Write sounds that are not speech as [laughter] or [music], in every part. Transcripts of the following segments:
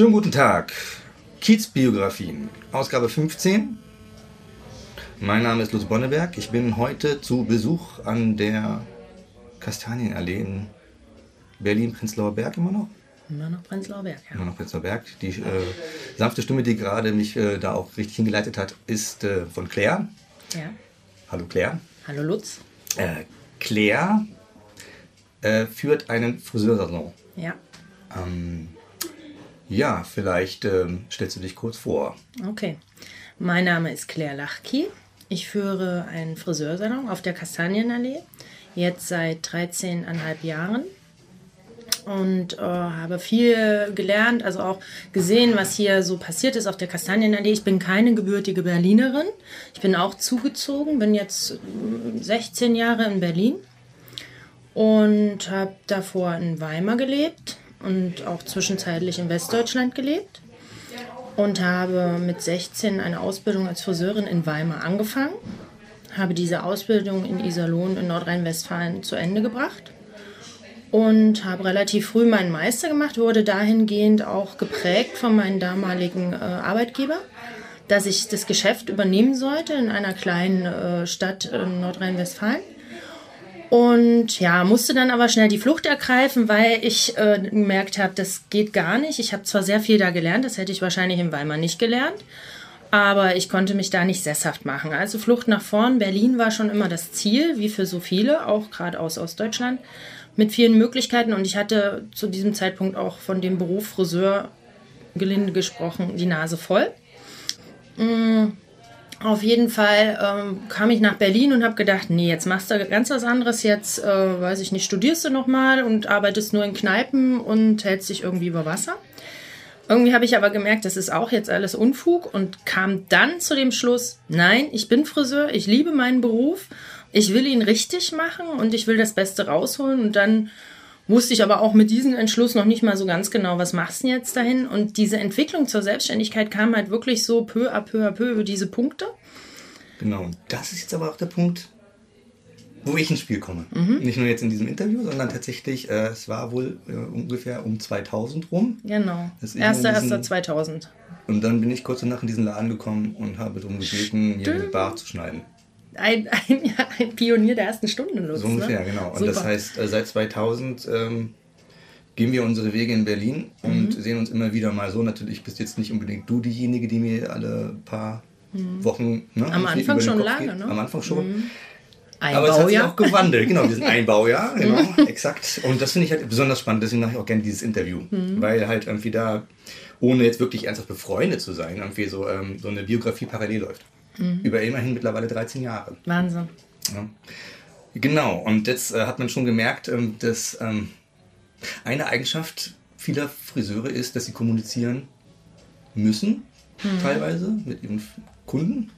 Schönen guten Tag. Kiezbiografien, Ausgabe 15. Mein Name ist Lutz Bonneberg. Ich bin heute zu Besuch an der Kastanienallee in Berlin-Prenzlauer Berg immer noch. Immer noch Prenzlauer Berg, ja. Immer noch Prenzlauer Berg. Die äh, sanfte Stimme, die gerade mich äh, da auch richtig hingeleitet hat, ist äh, von Claire. Ja. Hallo Claire. Hallo Lutz. Äh, Claire äh, führt einen Friseursalon. Ja. Ähm, ja, vielleicht ähm, stellst du dich kurz vor. Okay. Mein Name ist Claire Lachki. Ich führe einen Friseursalon auf der Kastanienallee. Jetzt seit 13,5 Jahren. Und äh, habe viel gelernt, also auch gesehen, was hier so passiert ist auf der Kastanienallee. Ich bin keine gebürtige Berlinerin. Ich bin auch zugezogen, bin jetzt äh, 16 Jahre in Berlin und habe davor in Weimar gelebt und auch zwischenzeitlich in Westdeutschland gelebt und habe mit 16 eine Ausbildung als Friseurin in Weimar angefangen, habe diese Ausbildung in Iserlohn in Nordrhein-Westfalen zu Ende gebracht und habe relativ früh meinen Meister gemacht, wurde dahingehend auch geprägt von meinem damaligen äh, Arbeitgeber, dass ich das Geschäft übernehmen sollte in einer kleinen äh, Stadt in Nordrhein-Westfalen und ja, musste dann aber schnell die Flucht ergreifen, weil ich äh, gemerkt habe, das geht gar nicht. Ich habe zwar sehr viel da gelernt, das hätte ich wahrscheinlich in Weimar nicht gelernt, aber ich konnte mich da nicht sesshaft machen. Also Flucht nach vorn. Berlin war schon immer das Ziel, wie für so viele, auch gerade aus Ostdeutschland, mit vielen Möglichkeiten. Und ich hatte zu diesem Zeitpunkt auch von dem Beruf Friseur, gelinde gesprochen, die Nase voll. Mm auf jeden Fall ähm, kam ich nach Berlin und habe gedacht, nee, jetzt machst du ganz was anderes. Jetzt, äh, weiß ich nicht, studierst du nochmal und arbeitest nur in Kneipen und hältst dich irgendwie über Wasser. Irgendwie habe ich aber gemerkt, das ist auch jetzt alles Unfug und kam dann zu dem Schluss, nein, ich bin Friseur, ich liebe meinen Beruf, ich will ihn richtig machen und ich will das Beste rausholen und dann wusste ich aber auch mit diesem Entschluss noch nicht mal so ganz genau, was machst du jetzt dahin? Und diese Entwicklung zur Selbstständigkeit kam halt wirklich so peu à peu à peu über diese Punkte. Genau, und das ist jetzt aber auch der Punkt, wo ich ins Spiel komme. Mhm. Nicht nur jetzt in diesem Interview, sondern tatsächlich, äh, es war wohl äh, ungefähr um 2000 rum. Genau, 1.1.2000. Und dann bin ich kurz danach in diesen Laden gekommen und habe darum gebeten, hier eine Bar zu schneiden ein, ein, ein Pionier der ersten Stunde Lutz. So ungefähr, ne? genau. Und Super. das heißt, äh, seit 2000 ähm, gehen wir unsere Wege in Berlin und mhm. sehen uns immer wieder mal so. Natürlich bist jetzt nicht unbedingt du diejenige, die mir alle paar mhm. Wochen. Ne, Am Anfang schon lange, geht. ne? Am Anfang schon. Mhm. Aber es hat sich auch gewandelt, genau, wir sind Einbaujahr, [laughs] genau, exakt. Und das finde ich halt besonders spannend, deswegen mache ich auch gerne dieses Interview. Mhm. Weil halt irgendwie da, ohne jetzt wirklich ernsthaft befreundet zu sein, irgendwie so, ähm, so eine Biografie parallel läuft. Mhm. Über immerhin mittlerweile 13 Jahre. Wahnsinn. Ja. Genau, und jetzt äh, hat man schon gemerkt, ähm, dass ähm, eine Eigenschaft vieler Friseure ist, dass sie kommunizieren müssen, mhm. teilweise mit ihren Kunden.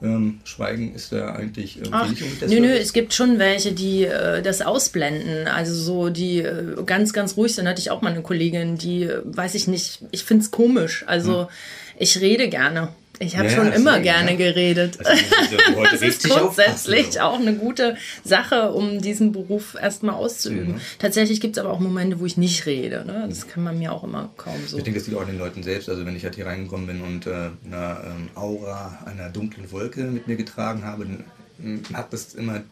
Ähm, Schweigen ist da eigentlich irgendwie Ach, Nö, nö, es gibt schon welche, die äh, das ausblenden. Also so, die äh, ganz, ganz ruhig sind. Hatte ich auch mal eine Kollegin, die, äh, weiß ich nicht, ich finde es komisch. Also mhm. Ich rede gerne. Ich habe ja, schon immer sehen, gerne ja. geredet. Also, [laughs] das ist grundsätzlich auch eine gute Sache, um diesen Beruf erstmal auszuüben. Mhm. Tatsächlich gibt es aber auch Momente, wo ich nicht rede. Ne? Das kann man mir auch immer kaum so. Ich denke, das liegt auch an den Leuten selbst. Also wenn ich halt hier reingekommen bin und äh, eine ähm, Aura einer dunklen Wolke mit mir getragen habe, dann hat das immer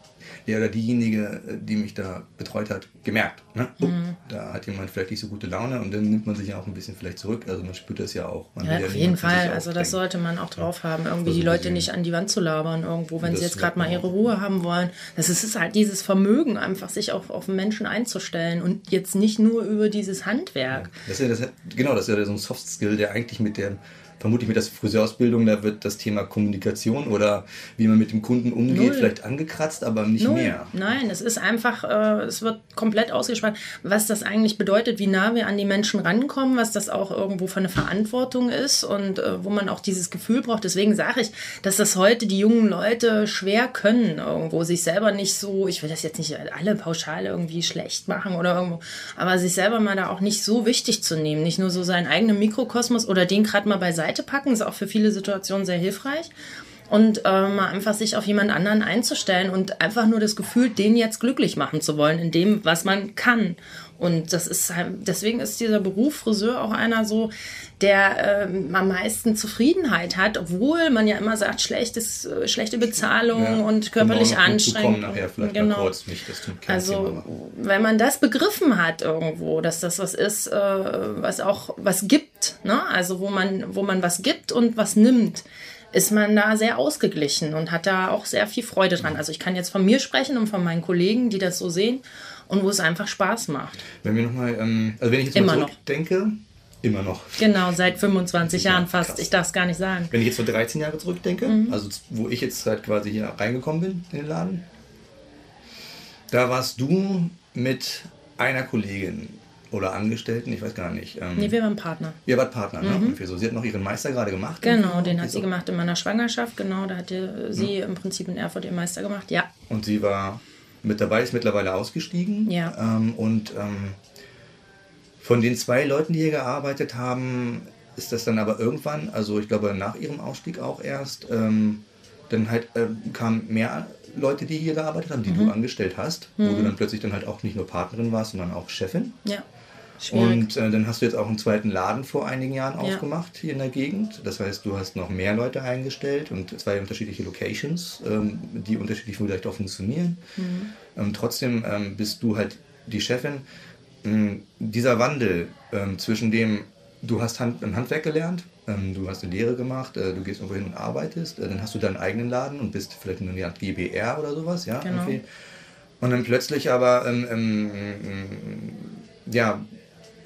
der oder diejenige, die mich da betreut hat, gemerkt. Ne? Oh, mhm. Da hat jemand vielleicht nicht so gute Laune und dann nimmt man sich ja auch ein bisschen vielleicht zurück. Also man spürt das ja auch. Ja, ja, auf jeden Fall. Also das sollte man auch drauf haben, irgendwie die Leute nicht an die Wand zu labern irgendwo, wenn sie jetzt gerade mal ihre Ruhe haben wollen. Das ist, ist halt dieses Vermögen, einfach sich auch auf Menschen einzustellen und jetzt nicht nur über dieses Handwerk. Ja, das ist ja das, genau, das ist ja so ein Soft Skill, der eigentlich mit dem vermutlich mit der Friseurausbildung, da wird das Thema Kommunikation oder wie man mit dem Kunden umgeht, Null. vielleicht angekratzt, aber nicht Null. mehr. Nein, es ist einfach, äh, es wird komplett ausgespannt, was das eigentlich bedeutet, wie nah wir an die Menschen rankommen, was das auch irgendwo für eine Verantwortung ist und äh, wo man auch dieses Gefühl braucht. Deswegen sage ich, dass das heute die jungen Leute schwer können, irgendwo sich selber nicht so, ich will das jetzt nicht alle pauschal irgendwie schlecht machen oder irgendwo, aber sich selber mal da auch nicht so wichtig zu nehmen, nicht nur so seinen eigenen Mikrokosmos oder den gerade mal beiseite Seite packen. Ist auch für viele Situationen sehr hilfreich. Und äh, mal einfach sich auf jemand anderen einzustellen und einfach nur das Gefühl, den jetzt glücklich machen zu wollen, in dem, was man kann. Und das ist halt, deswegen ist dieser Beruf Friseur auch einer so, der ähm, am meisten Zufriedenheit hat, obwohl man ja immer sagt, schlechtes, äh, schlechte Bezahlung ja, und körperlich genau, anstrengend. Nachher vielleicht genau. kurz nicht, das also wenn man das begriffen hat irgendwo, dass das was ist, äh, was auch was gibt, ne? also wo man, wo man was gibt und was nimmt ist man da sehr ausgeglichen und hat da auch sehr viel Freude dran. Also ich kann jetzt von mir sprechen und von meinen Kollegen, die das so sehen und wo es einfach Spaß macht. Wenn wir noch mal, ähm, also wenn ich jetzt Immer mal zurückdenke, immer noch. Genau, seit 25 ja, Jahren fast. Krass. Ich darf es gar nicht sagen. Wenn ich jetzt vor 13 Jahre zurückdenke, mhm. also wo ich jetzt halt quasi hier reingekommen bin in den Laden, da warst du mit einer Kollegin oder Angestellten, ich weiß gar nicht. Ähm, nee, wir waren Partner. Ihr wart Partner, ne? mhm. ne? So, sie hat noch ihren Meister gerade gemacht. Genau, den hat sie gemacht in meiner Schwangerschaft, genau. Da hatte sie ja. im Prinzip in Erfurt ihren Meister gemacht, ja. Und sie war mit dabei, ist mittlerweile ausgestiegen. Ja. Ähm, und ähm, von den zwei Leuten, die hier gearbeitet haben, ist das dann aber irgendwann, also ich glaube nach ihrem Ausstieg auch erst, ähm, dann halt äh, kamen mehr Leute, die hier gearbeitet haben, die mhm. du angestellt hast, mhm. wo du dann plötzlich dann halt auch nicht nur Partnerin warst, sondern auch Chefin. Ja. Schwierig. Und äh, dann hast du jetzt auch einen zweiten Laden vor einigen Jahren ja. aufgemacht hier in der Gegend. Das heißt, du hast noch mehr Leute eingestellt und zwei unterschiedliche Locations, ähm, die unterschiedlich vielleicht auch funktionieren. Mhm. Ähm, trotzdem ähm, bist du halt die Chefin. Ähm, dieser Wandel ähm, zwischen dem, du hast Hand, ein Handwerk gelernt, ähm, du hast eine Lehre gemacht, äh, du gehst irgendwo hin und arbeitest, äh, dann hast du deinen eigenen Laden und bist vielleicht in einer GBR oder sowas, ja. Genau. Und dann plötzlich aber ja,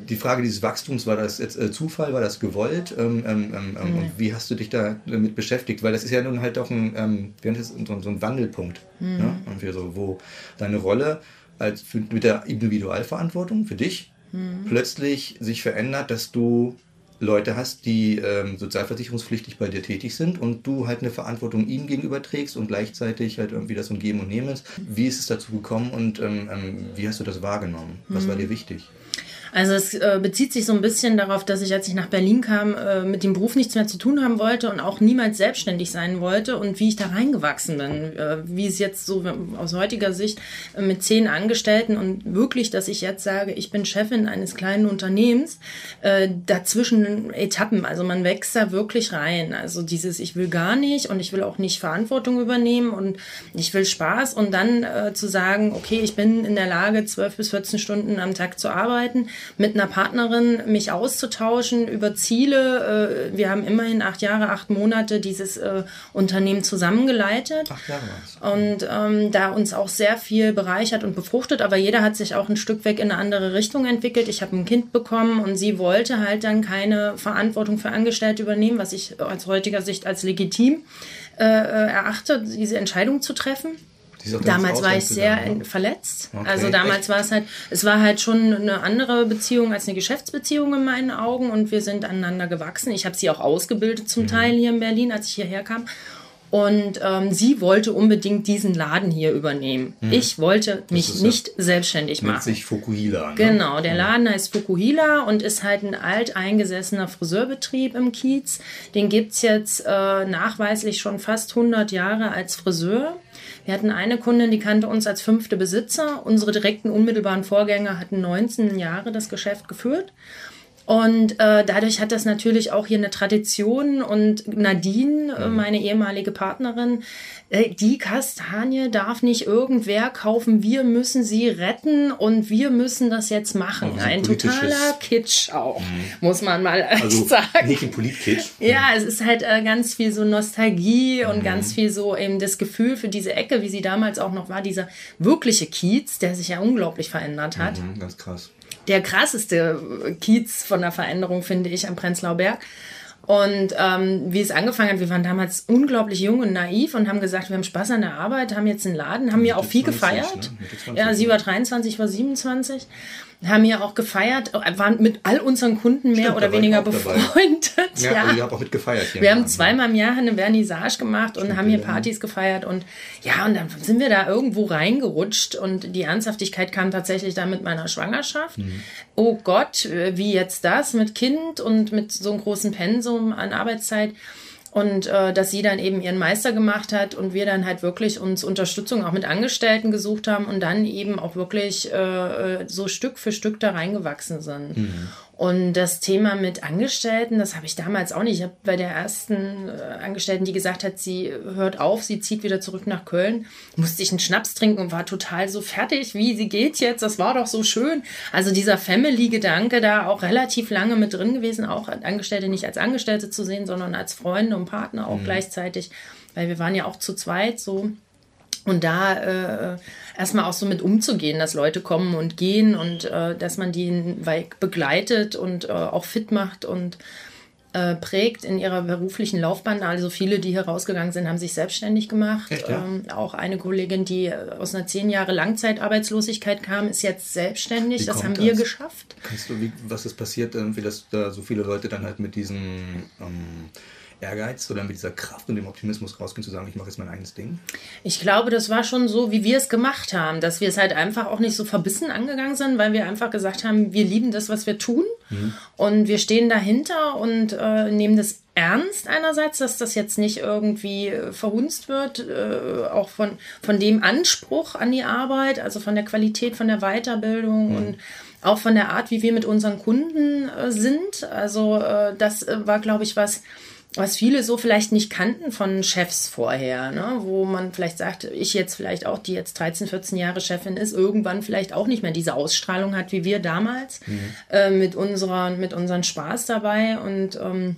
die Frage dieses Wachstums, war das jetzt äh, Zufall, war das gewollt? Ähm, ähm, ähm, ähm, und wie hast du dich da damit beschäftigt? Weil das ist ja nun halt auch ein, ähm, so, so ein Wandelpunkt, mhm. ne? Und so, wo deine Rolle als für, mit der Individualverantwortung für dich mhm. plötzlich sich verändert, dass du Leute hast, die ähm, sozialversicherungspflichtig bei dir tätig sind und du halt eine Verantwortung ihnen gegenüber trägst und gleichzeitig halt irgendwie das ein Geben und Nehmen ist. Wie ist es dazu gekommen und ähm, ähm, wie hast du das wahrgenommen? Was mhm. war dir wichtig? Also es äh, bezieht sich so ein bisschen darauf, dass ich, als ich nach Berlin kam, äh, mit dem Beruf nichts mehr zu tun haben wollte und auch niemals selbstständig sein wollte und wie ich da reingewachsen bin. Äh, wie es jetzt so aus heutiger Sicht äh, mit zehn Angestellten und wirklich, dass ich jetzt sage, ich bin Chefin eines kleinen Unternehmens, äh, dazwischen Etappen. Also man wächst da wirklich rein. Also dieses, ich will gar nicht und ich will auch nicht Verantwortung übernehmen und ich will Spaß und dann äh, zu sagen, okay, ich bin in der Lage, zwölf bis 14 Stunden am Tag zu arbeiten mit einer Partnerin mich auszutauschen über Ziele. Äh, wir haben immerhin acht Jahre, acht Monate dieses äh, Unternehmen zusammengeleitet. Acht Jahre. Und ähm, da uns auch sehr viel bereichert und befruchtet, aber jeder hat sich auch ein Stück weg in eine andere Richtung entwickelt. Ich habe ein Kind bekommen und sie wollte halt dann keine Verantwortung für Angestellte übernehmen, was ich aus heutiger Sicht als legitim äh, äh erachte, diese Entscheidung zu treffen. Damals war ich sehr gegangen, verletzt. Okay. Also damals Echt? war es halt, es war halt schon eine andere Beziehung als eine Geschäftsbeziehung in meinen Augen und wir sind aneinander gewachsen. Ich habe sie auch ausgebildet zum mhm. Teil hier in Berlin, als ich hierher kam. Und ähm, sie wollte unbedingt diesen Laden hier übernehmen. Mhm. Ich wollte mich nicht selbstständig machen. sich Fukuhila. Ne? Genau, der Laden heißt Fukuhila und ist halt ein alteingesessener Friseurbetrieb im Kiez. Den gibt es jetzt äh, nachweislich schon fast 100 Jahre als Friseur. Wir hatten eine Kundin, die kannte uns als fünfte Besitzer. Unsere direkten unmittelbaren Vorgänger hatten 19 Jahre das Geschäft geführt. Und äh, dadurch hat das natürlich auch hier eine Tradition. Und Nadine, äh, mhm. meine ehemalige Partnerin, äh, die Kastanie darf nicht irgendwer kaufen. Wir müssen sie retten und wir müssen das jetzt machen. Also ein totaler Kitsch auch, mhm. muss man mal [laughs] also sagen. Nicht ein Politkitsch. Ja, es ist halt äh, ganz viel so Nostalgie und mhm. ganz viel so eben das Gefühl für diese Ecke, wie sie damals auch noch war, dieser wirkliche Kiez, der sich ja unglaublich verändert hat. Mhm, ganz krass der krasseste Kiez von der Veränderung, finde ich, am Prenzlauer Berg. Und ähm, wie es angefangen hat, wir waren damals unglaublich jung und naiv und haben gesagt, wir haben Spaß an der Arbeit, haben jetzt einen Laden, haben mir auch viel 20, gefeiert. Ne? Ja, sie war 23, war 27 haben ja auch gefeiert, waren mit all unseren Kunden mehr Stimmt, oder weniger befreundet. Ja, ja. ihr habt auch mit gefeiert hier. Wir haben zweimal im Jahr eine Vernissage gemacht und Stimmt, haben hier Partys gefeiert und ja, und dann sind wir da irgendwo reingerutscht und die Ernsthaftigkeit kam tatsächlich dann mit meiner Schwangerschaft. Mhm. Oh Gott, wie jetzt das mit Kind und mit so einem großen Pensum an Arbeitszeit. Und äh, dass sie dann eben ihren Meister gemacht hat und wir dann halt wirklich uns Unterstützung auch mit Angestellten gesucht haben und dann eben auch wirklich äh, so Stück für Stück da reingewachsen sind. Mhm. Und das Thema mit Angestellten, das habe ich damals auch nicht. Ich habe bei der ersten äh, Angestellten, die gesagt hat, sie hört auf, sie zieht wieder zurück nach Köln, musste ich einen Schnaps trinken und war total so fertig, wie sie geht jetzt, das war doch so schön. Also dieser Family-Gedanke da auch relativ lange mit drin gewesen, auch Angestellte nicht als Angestellte zu sehen, sondern als Freunde und Partner auch mhm. gleichzeitig, weil wir waren ja auch zu zweit so. Und da äh, erstmal auch so mit umzugehen, dass Leute kommen und gehen und äh, dass man die begleitet und äh, auch fit macht und äh, prägt in ihrer beruflichen Laufbahn. Also viele, die hier rausgegangen sind, haben sich selbstständig gemacht. Echt, ja? ähm, auch eine Kollegin, die aus einer zehn Jahre Langzeitarbeitslosigkeit kam, ist jetzt selbstständig. Wie das haben das? wir geschafft. Kannst du, wie, was ist passiert, wie dass da so viele Leute dann halt mit diesen ähm, Ehrgeiz oder mit dieser Kraft und dem Optimismus rausgehen, zu sagen, ich mache jetzt mein eigenes Ding? Ich glaube, das war schon so, wie wir es gemacht haben, dass wir es halt einfach auch nicht so verbissen angegangen sind, weil wir einfach gesagt haben, wir lieben das, was wir tun mhm. und wir stehen dahinter und äh, nehmen das ernst einerseits, dass das jetzt nicht irgendwie äh, verhunzt wird, äh, auch von, von dem Anspruch an die Arbeit, also von der Qualität, von der Weiterbildung mhm. und auch von der Art, wie wir mit unseren Kunden äh, sind. Also äh, das äh, war, glaube ich, was, was viele so vielleicht nicht kannten von Chefs vorher, ne? wo man vielleicht sagt, ich jetzt vielleicht auch, die jetzt 13, 14 Jahre Chefin ist, irgendwann vielleicht auch nicht mehr diese Ausstrahlung hat wie wir damals mhm. äh, mit, unserer, mit unseren Spaß dabei und ähm,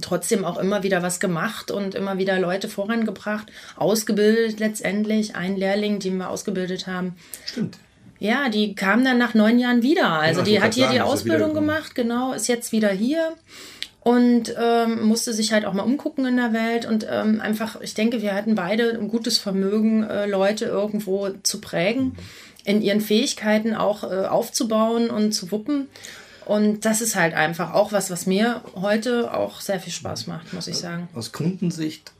trotzdem auch immer wieder was gemacht und immer wieder Leute vorangebracht, ausgebildet letztendlich. Ein Lehrling, den wir ausgebildet haben. Stimmt. Ja, die kam dann nach neun Jahren wieder. Also ja, die hat hier sagen, die Ausbildung gemacht, genau, ist jetzt wieder hier und ähm, musste sich halt auch mal umgucken in der Welt und ähm, einfach, ich denke, wir hatten beide ein gutes Vermögen, äh, Leute irgendwo zu prägen, in ihren Fähigkeiten auch äh, aufzubauen und zu wuppen. Und das ist halt einfach auch was, was mir heute auch sehr viel Spaß macht, muss ich sagen. Aus Kundensicht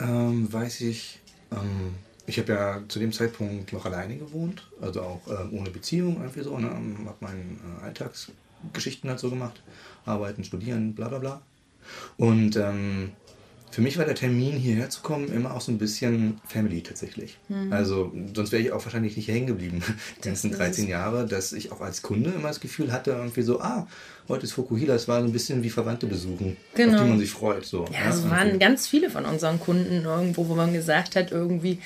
ähm, weiß ich, ähm, ich habe ja zu dem Zeitpunkt noch alleine gewohnt, also auch ähm, ohne Beziehung, einfach so, ne? habe meine äh, Alltagsgeschichten halt so gemacht arbeiten, studieren, bla bla bla. Und ähm, für mich war der Termin, hierher zu kommen, immer auch so ein bisschen Family tatsächlich. Mhm. Also, sonst wäre ich auch wahrscheinlich nicht hängen geblieben, [laughs] die ganzen 13 Jahre, dass ich auch als Kunde immer das Gefühl hatte, irgendwie so, ah, heute ist Fukuhila, es war so ein bisschen wie Verwandte besuchen, genau. auf die man sich freut. So, ja, es ja, waren ganz viele von unseren Kunden irgendwo, wo man gesagt hat, irgendwie,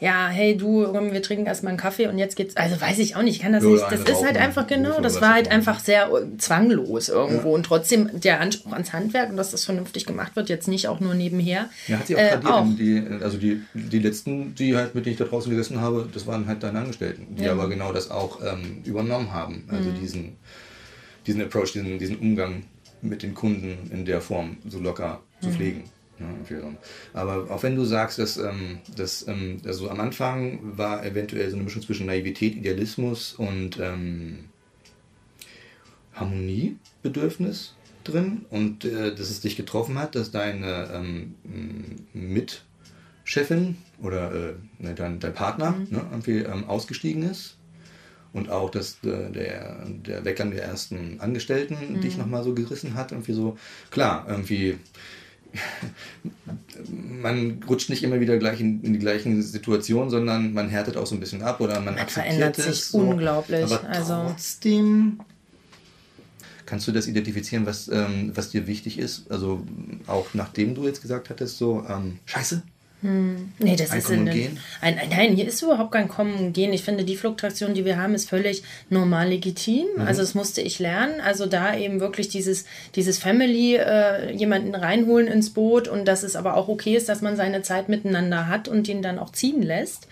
ja, hey du, wir trinken erstmal einen Kaffee und jetzt geht's. Also weiß ich auch nicht, ich kann das ja, nicht. Das ist halt einfach genau, das war halt einfach sehr äh, zwanglos irgendwo. Ja. Und trotzdem der Anspruch ans Handwerk und dass das vernünftig gemacht wird, jetzt nicht auch nur nebenher. Ja, hat sie auch, äh, auch. Die, also die, die letzten, die halt, mit denen ich da draußen gesessen habe, das waren halt deine Angestellten, die ja. aber genau das auch ähm, übernommen haben. Also mhm. diesen, diesen Approach, diesen, diesen Umgang mit den Kunden in der Form so locker zu mhm. Pflegen. Ja, Aber auch wenn du sagst, dass, ähm, dass ähm, also am Anfang war eventuell so eine Mischung zwischen Naivität, Idealismus und ähm, Harmoniebedürfnis drin und äh, dass es dich getroffen hat, dass deine ähm, Mitchefin oder äh, ne, dein, dein Partner mhm. ne, irgendwie ähm, ausgestiegen ist und auch, dass äh, der, der Weggang der ersten Angestellten mhm. dich nochmal so gerissen hat. Irgendwie so, klar, irgendwie [laughs] man rutscht nicht immer wieder gleich in, in, die gleichen Situationen, sondern man härtet auch so ein bisschen ab oder man, man verändert sich so. unglaublich. Aber also trotzdem kannst du das identifizieren, was, ähm, was dir wichtig ist? Also auch nachdem du jetzt gesagt hattest, so ähm, Scheiße, hm. Nee, das ein ist ein, ein, ein, Nein, hier ist überhaupt kein Kommen und Gehen. Ich finde, die Fluktuation, die wir haben, ist völlig normal legitim. Mhm. Also das musste ich lernen. Also da eben wirklich dieses, dieses Family, äh, jemanden reinholen ins Boot und dass es aber auch okay ist, dass man seine Zeit miteinander hat und ihn dann auch ziehen lässt.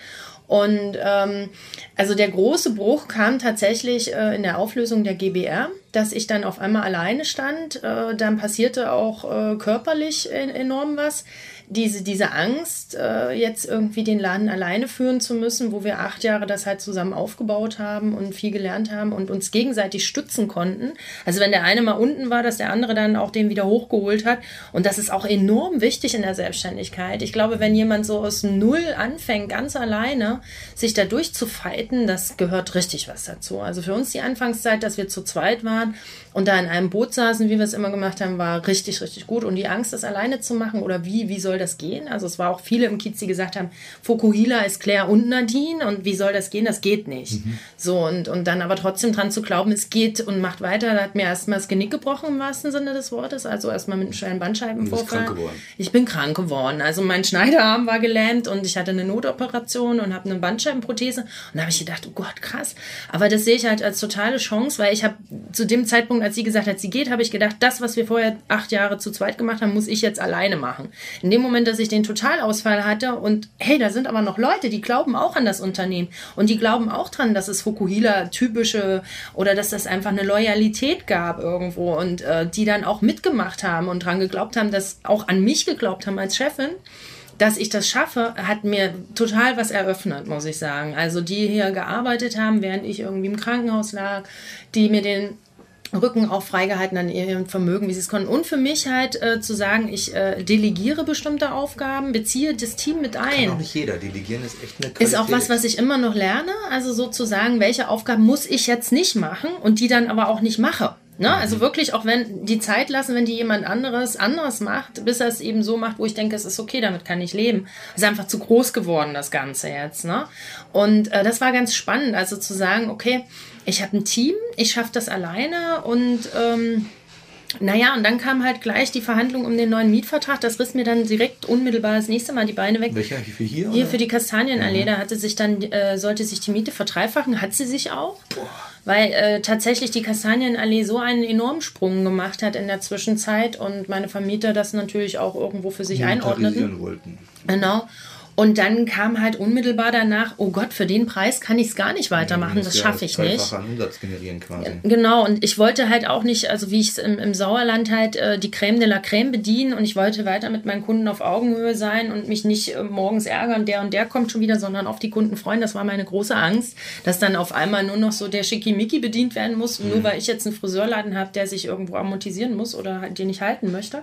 Und ähm, also der große Bruch kam tatsächlich äh, in der Auflösung der GBR, dass ich dann auf einmal alleine stand. Äh, dann passierte auch äh, körperlich enorm was diese, diese Angst, äh, jetzt irgendwie den Laden alleine führen zu müssen, wo wir acht Jahre das halt zusammen aufgebaut haben und viel gelernt haben und uns gegenseitig stützen konnten. Also wenn der eine mal unten war, dass der andere dann auch den wieder hochgeholt hat. Und das ist auch enorm wichtig in der Selbstständigkeit. Ich glaube, wenn jemand so aus Null anfängt, ganz alleine, sich da durchzufeiten, das gehört richtig was dazu. Also für uns die Anfangszeit, dass wir zu zweit waren und da in einem Boot saßen, wie wir es immer gemacht haben, war richtig, richtig gut. Und die Angst, das alleine zu machen oder wie, wie soll das gehen? Also es war auch viele im Kiez, die gesagt haben, Fokuhila ist Claire und Nadine und wie soll das gehen? Das geht nicht. Mhm. So und, und dann aber trotzdem dran zu glauben, es geht und macht weiter, da hat mir erstmal das Genick gebrochen im wahrsten Sinne des Wortes. Also erstmal mit einem schweren Bandscheibenvorfall. Ich bin krank geworden. Also mein Schneiderarm war gelähmt und ich hatte eine Notoperation und habe eine Bandscheibenprothese. Und da habe ich gedacht, oh Gott, krass. Aber das sehe ich halt als totale Chance, weil ich habe zu dem Zeitpunkt, als sie gesagt hat, sie geht, habe ich gedacht, das, was wir vorher acht Jahre zu zweit gemacht haben, muss ich jetzt alleine machen. In dem Moment, dass ich den Totalausfall hatte und hey, da sind aber noch Leute, die glauben auch an das Unternehmen und die glauben auch dran, dass es Fukuhila typische oder dass das einfach eine Loyalität gab irgendwo und äh, die dann auch mitgemacht haben und dran geglaubt haben, dass auch an mich geglaubt haben als Chefin dass ich das schaffe, hat mir total was eröffnet, muss ich sagen. Also die hier gearbeitet haben, während ich irgendwie im Krankenhaus lag, die mir den Rücken auch freigehalten an ihrem Vermögen, wie sie es konnten. Und für mich halt äh, zu sagen, ich äh, delegiere bestimmte Aufgaben, beziehe das Team mit ein. Kann auch nicht jeder. Delegieren ist echt eine Qualität. Ist auch was, was ich immer noch lerne. Also sozusagen, welche Aufgaben muss ich jetzt nicht machen und die dann aber auch nicht mache. Ne? Also mhm. wirklich, auch wenn die Zeit lassen, wenn die jemand anderes anders macht, bis er es eben so macht, wo ich denke, es ist okay, damit kann ich leben. Es ist einfach zu groß geworden, das Ganze jetzt. Ne? Und äh, das war ganz spannend, also zu sagen, okay, ich habe ein Team, ich schaffe das alleine und ähm, naja, und dann kam halt gleich die Verhandlung um den neuen Mietvertrag. Das riss mir dann direkt unmittelbar das nächste Mal die Beine weg. Welcher? Für hier? Hier oder? für die Kastanienallee. Mhm. Da hatte sich dann, äh, sollte sich die Miete verdreifachen. Hat sie sich auch. Boah. Weil äh, tatsächlich die Kastanienallee so einen enormen Sprung gemacht hat in der Zwischenzeit und meine Vermieter das natürlich auch irgendwo für sich einordneten. wollten. Genau. Und dann kam halt unmittelbar danach, oh Gott, für den Preis kann ich es gar nicht weitermachen, das schaffe ich nicht. Umsatz generieren quasi. Genau, und ich wollte halt auch nicht, also wie ich es im, im Sauerland halt äh, die Creme de la Creme bedienen und ich wollte weiter mit meinen Kunden auf Augenhöhe sein und mich nicht äh, morgens ärgern, der und der kommt schon wieder, sondern auf die Kunden freuen. Das war meine große Angst, dass dann auf einmal nur noch so der Schickimicki bedient werden muss, mhm. nur weil ich jetzt einen Friseurladen habe, der sich irgendwo amortisieren muss oder halt den ich halten möchte.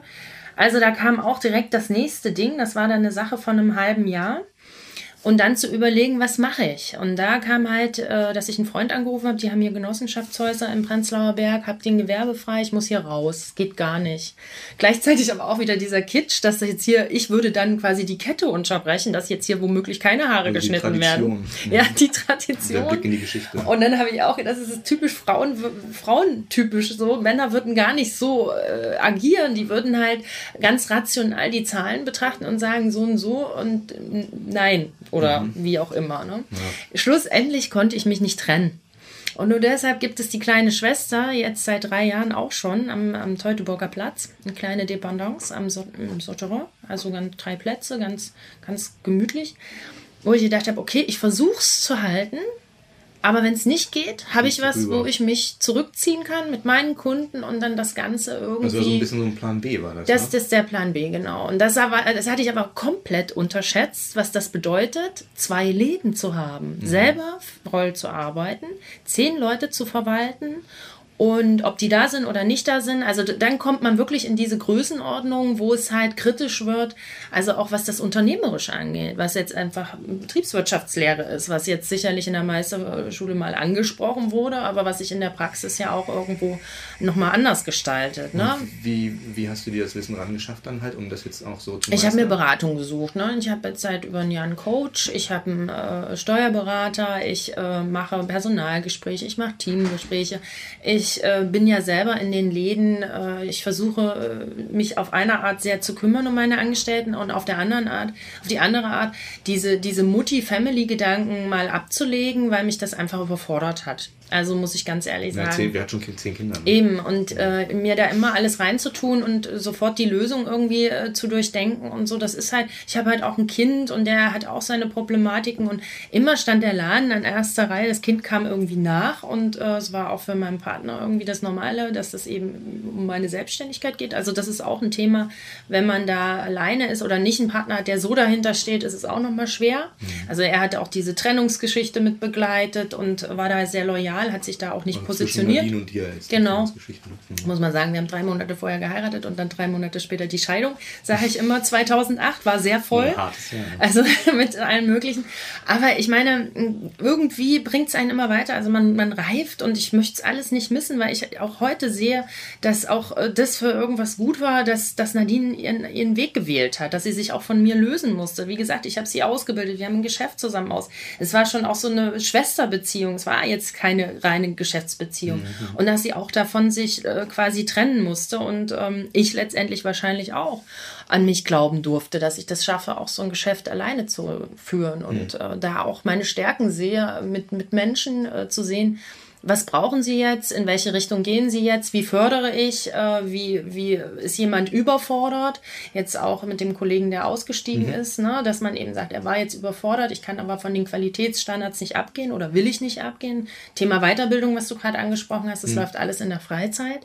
Also da kam auch direkt das nächste Ding. Das war dann eine Sache von einem halben Jahr. Und dann zu überlegen, was mache ich? Und da kam halt, äh, dass ich einen Freund angerufen habe, die haben hier Genossenschaftshäuser im Prenzlauer Berg, hab den Gewerbe frei, ich muss hier raus, geht gar nicht. Gleichzeitig aber auch wieder dieser Kitsch, dass jetzt hier, ich würde dann quasi die Kette unterbrechen, dass jetzt hier womöglich keine Haare also geschnitten werden. Ja, die Tradition. Der Blick in die Geschichte. Und dann habe ich auch, das ist typisch Frauen, frauentypisch so, Männer würden gar nicht so äh, agieren, die würden halt ganz rational die Zahlen betrachten und sagen so und so und nein, oder mhm. wie auch immer. Ne? Ja. Schlussendlich konnte ich mich nicht trennen. Und nur deshalb gibt es die kleine Schwester, jetzt seit drei Jahren auch schon, am, am Teutoburger Platz, eine kleine Dependance am so im Sauterrain, also ganz drei Plätze, ganz, ganz gemütlich, wo ich gedacht habe, okay, ich versuche es zu halten, aber wenn es nicht geht, habe ich was, rüber. wo ich mich zurückziehen kann mit meinen Kunden und dann das Ganze irgendwie. Also so ein bisschen so ein Plan B war das. Das, ne? das ist der Plan B, genau. Und das, war, das hatte ich aber komplett unterschätzt, was das bedeutet, zwei Läden zu haben, mhm. selber voll zu arbeiten, zehn Leute zu verwalten und ob die da sind oder nicht da sind, also dann kommt man wirklich in diese Größenordnung, wo es halt kritisch wird, also auch was das Unternehmerische angeht, was jetzt einfach Betriebswirtschaftslehre ist, was jetzt sicherlich in der Meisterschule mal angesprochen wurde, aber was sich in der Praxis ja auch irgendwo nochmal anders gestaltet. Ne? Wie, wie hast du dir das Wissen rangeschafft dann halt, um das jetzt auch so zu Ich habe mir Beratung gesucht. Ne? Ich habe jetzt seit über ein Jahr einen Coach, ich habe einen äh, Steuerberater, ich äh, mache Personalgespräche, ich mache Teamgespräche, ich ich äh, bin ja selber in den Läden, äh, ich versuche äh, mich auf eine Art sehr zu kümmern um meine Angestellten und auf der anderen Art, auf die andere Art, diese, diese Mutti-Family-Gedanken mal abzulegen, weil mich das einfach überfordert hat. Also muss ich ganz ehrlich sagen. Ja, zehn, wir hatten schon zehn Kinder. Ne? Eben, und äh, mir da immer alles reinzutun und sofort die Lösung irgendwie äh, zu durchdenken und so, das ist halt, ich habe halt auch ein Kind und der hat auch seine Problematiken und immer stand der Laden an erster Reihe, das Kind kam irgendwie nach und äh, es war auch für meinen Partner irgendwie das Normale, dass das eben um meine Selbstständigkeit geht. Also das ist auch ein Thema, wenn man da alleine ist oder nicht einen Partner hat, der so dahinter steht, ist es auch nochmal schwer. Mhm. Also er hatte auch diese Trennungsgeschichte mit begleitet und war da sehr loyal, hat sich da auch nicht und positioniert. Und dir genau. Mhm. Muss man sagen, wir haben drei Monate vorher geheiratet und dann drei Monate später die Scheidung. Sage ich immer, 2008 war sehr voll. Ja, ja, ja. Also [laughs] mit allem Möglichen. Aber ich meine, irgendwie bringt es einen immer weiter. Also man, man reift und ich möchte es alles nicht missen, weil ich auch heute sehe, dass auch äh, das für irgendwas gut war, dass, dass Nadine ihren, ihren Weg gewählt hat, dass sie sich auch von mir lösen musste. Wie gesagt, ich habe sie ausgebildet, wir haben ein Geschäft zusammen aus. Es war schon auch so eine Schwesterbeziehung. Es war jetzt keine reine Geschäftsbeziehung. Mhm. Und dass sie auch davon sich äh, quasi trennen musste und ähm, ich letztendlich wahrscheinlich auch an mich glauben durfte, dass ich das schaffe, auch so ein Geschäft alleine zu führen und mhm. äh, da auch meine Stärken sehe, mit, mit Menschen äh, zu sehen, was brauchen Sie jetzt, in welche Richtung gehen Sie jetzt, wie fördere ich, äh, wie, wie ist jemand überfordert, jetzt auch mit dem Kollegen, der ausgestiegen mhm. ist, ne, dass man eben sagt, er war jetzt überfordert, ich kann aber von den Qualitätsstandards nicht abgehen oder will ich nicht abgehen. Thema Weiterbildung, was du gerade angesprochen hast, das mhm. läuft alles in der Freizeit.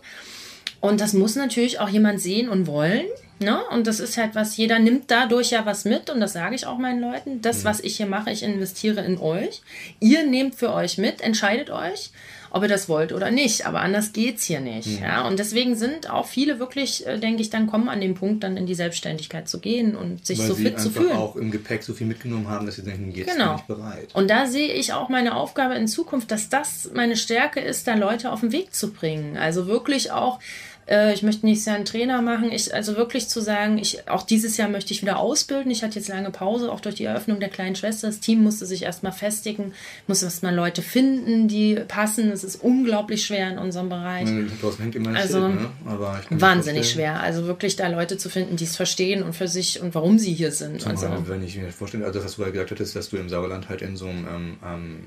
Und das muss natürlich auch jemand sehen und wollen. Ne? Und das ist halt was, jeder nimmt dadurch ja was mit und das sage ich auch meinen Leuten. Das, mhm. was ich hier mache, ich investiere in euch. Ihr nehmt für euch mit, entscheidet euch, ob ihr das wollt oder nicht. Aber anders geht es hier nicht. Mhm. Ja? Und deswegen sind auch viele wirklich, äh, denke ich, dann kommen an den Punkt, dann in die Selbstständigkeit zu gehen und sich Weil so fit zu fühlen. auch im Gepäck so viel mitgenommen haben, dass sie denken, jetzt genau. bin ich bereit. Und da sehe ich auch meine Aufgabe in Zukunft, dass das meine Stärke ist, da Leute auf den Weg zu bringen. Also wirklich auch äh, ich möchte nächstes Jahr einen Trainer machen. Ich, also wirklich zu sagen, ich, auch dieses Jahr möchte ich wieder ausbilden. Ich hatte jetzt lange Pause, auch durch die Eröffnung der kleinen Schwester. Das Team musste sich erstmal festigen, musste erstmal Leute finden, die passen. Es ist unglaublich schwer in unserem Bereich. Also, Schild, ne? Wahnsinnig schwer. Also wirklich da Leute zu finden, die es verstehen und für sich und warum sie hier sind. Also, wenn ich mir vorstelle, also was du ja gesagt hattest, dass du im Sauerland halt in so einem ähm, ähm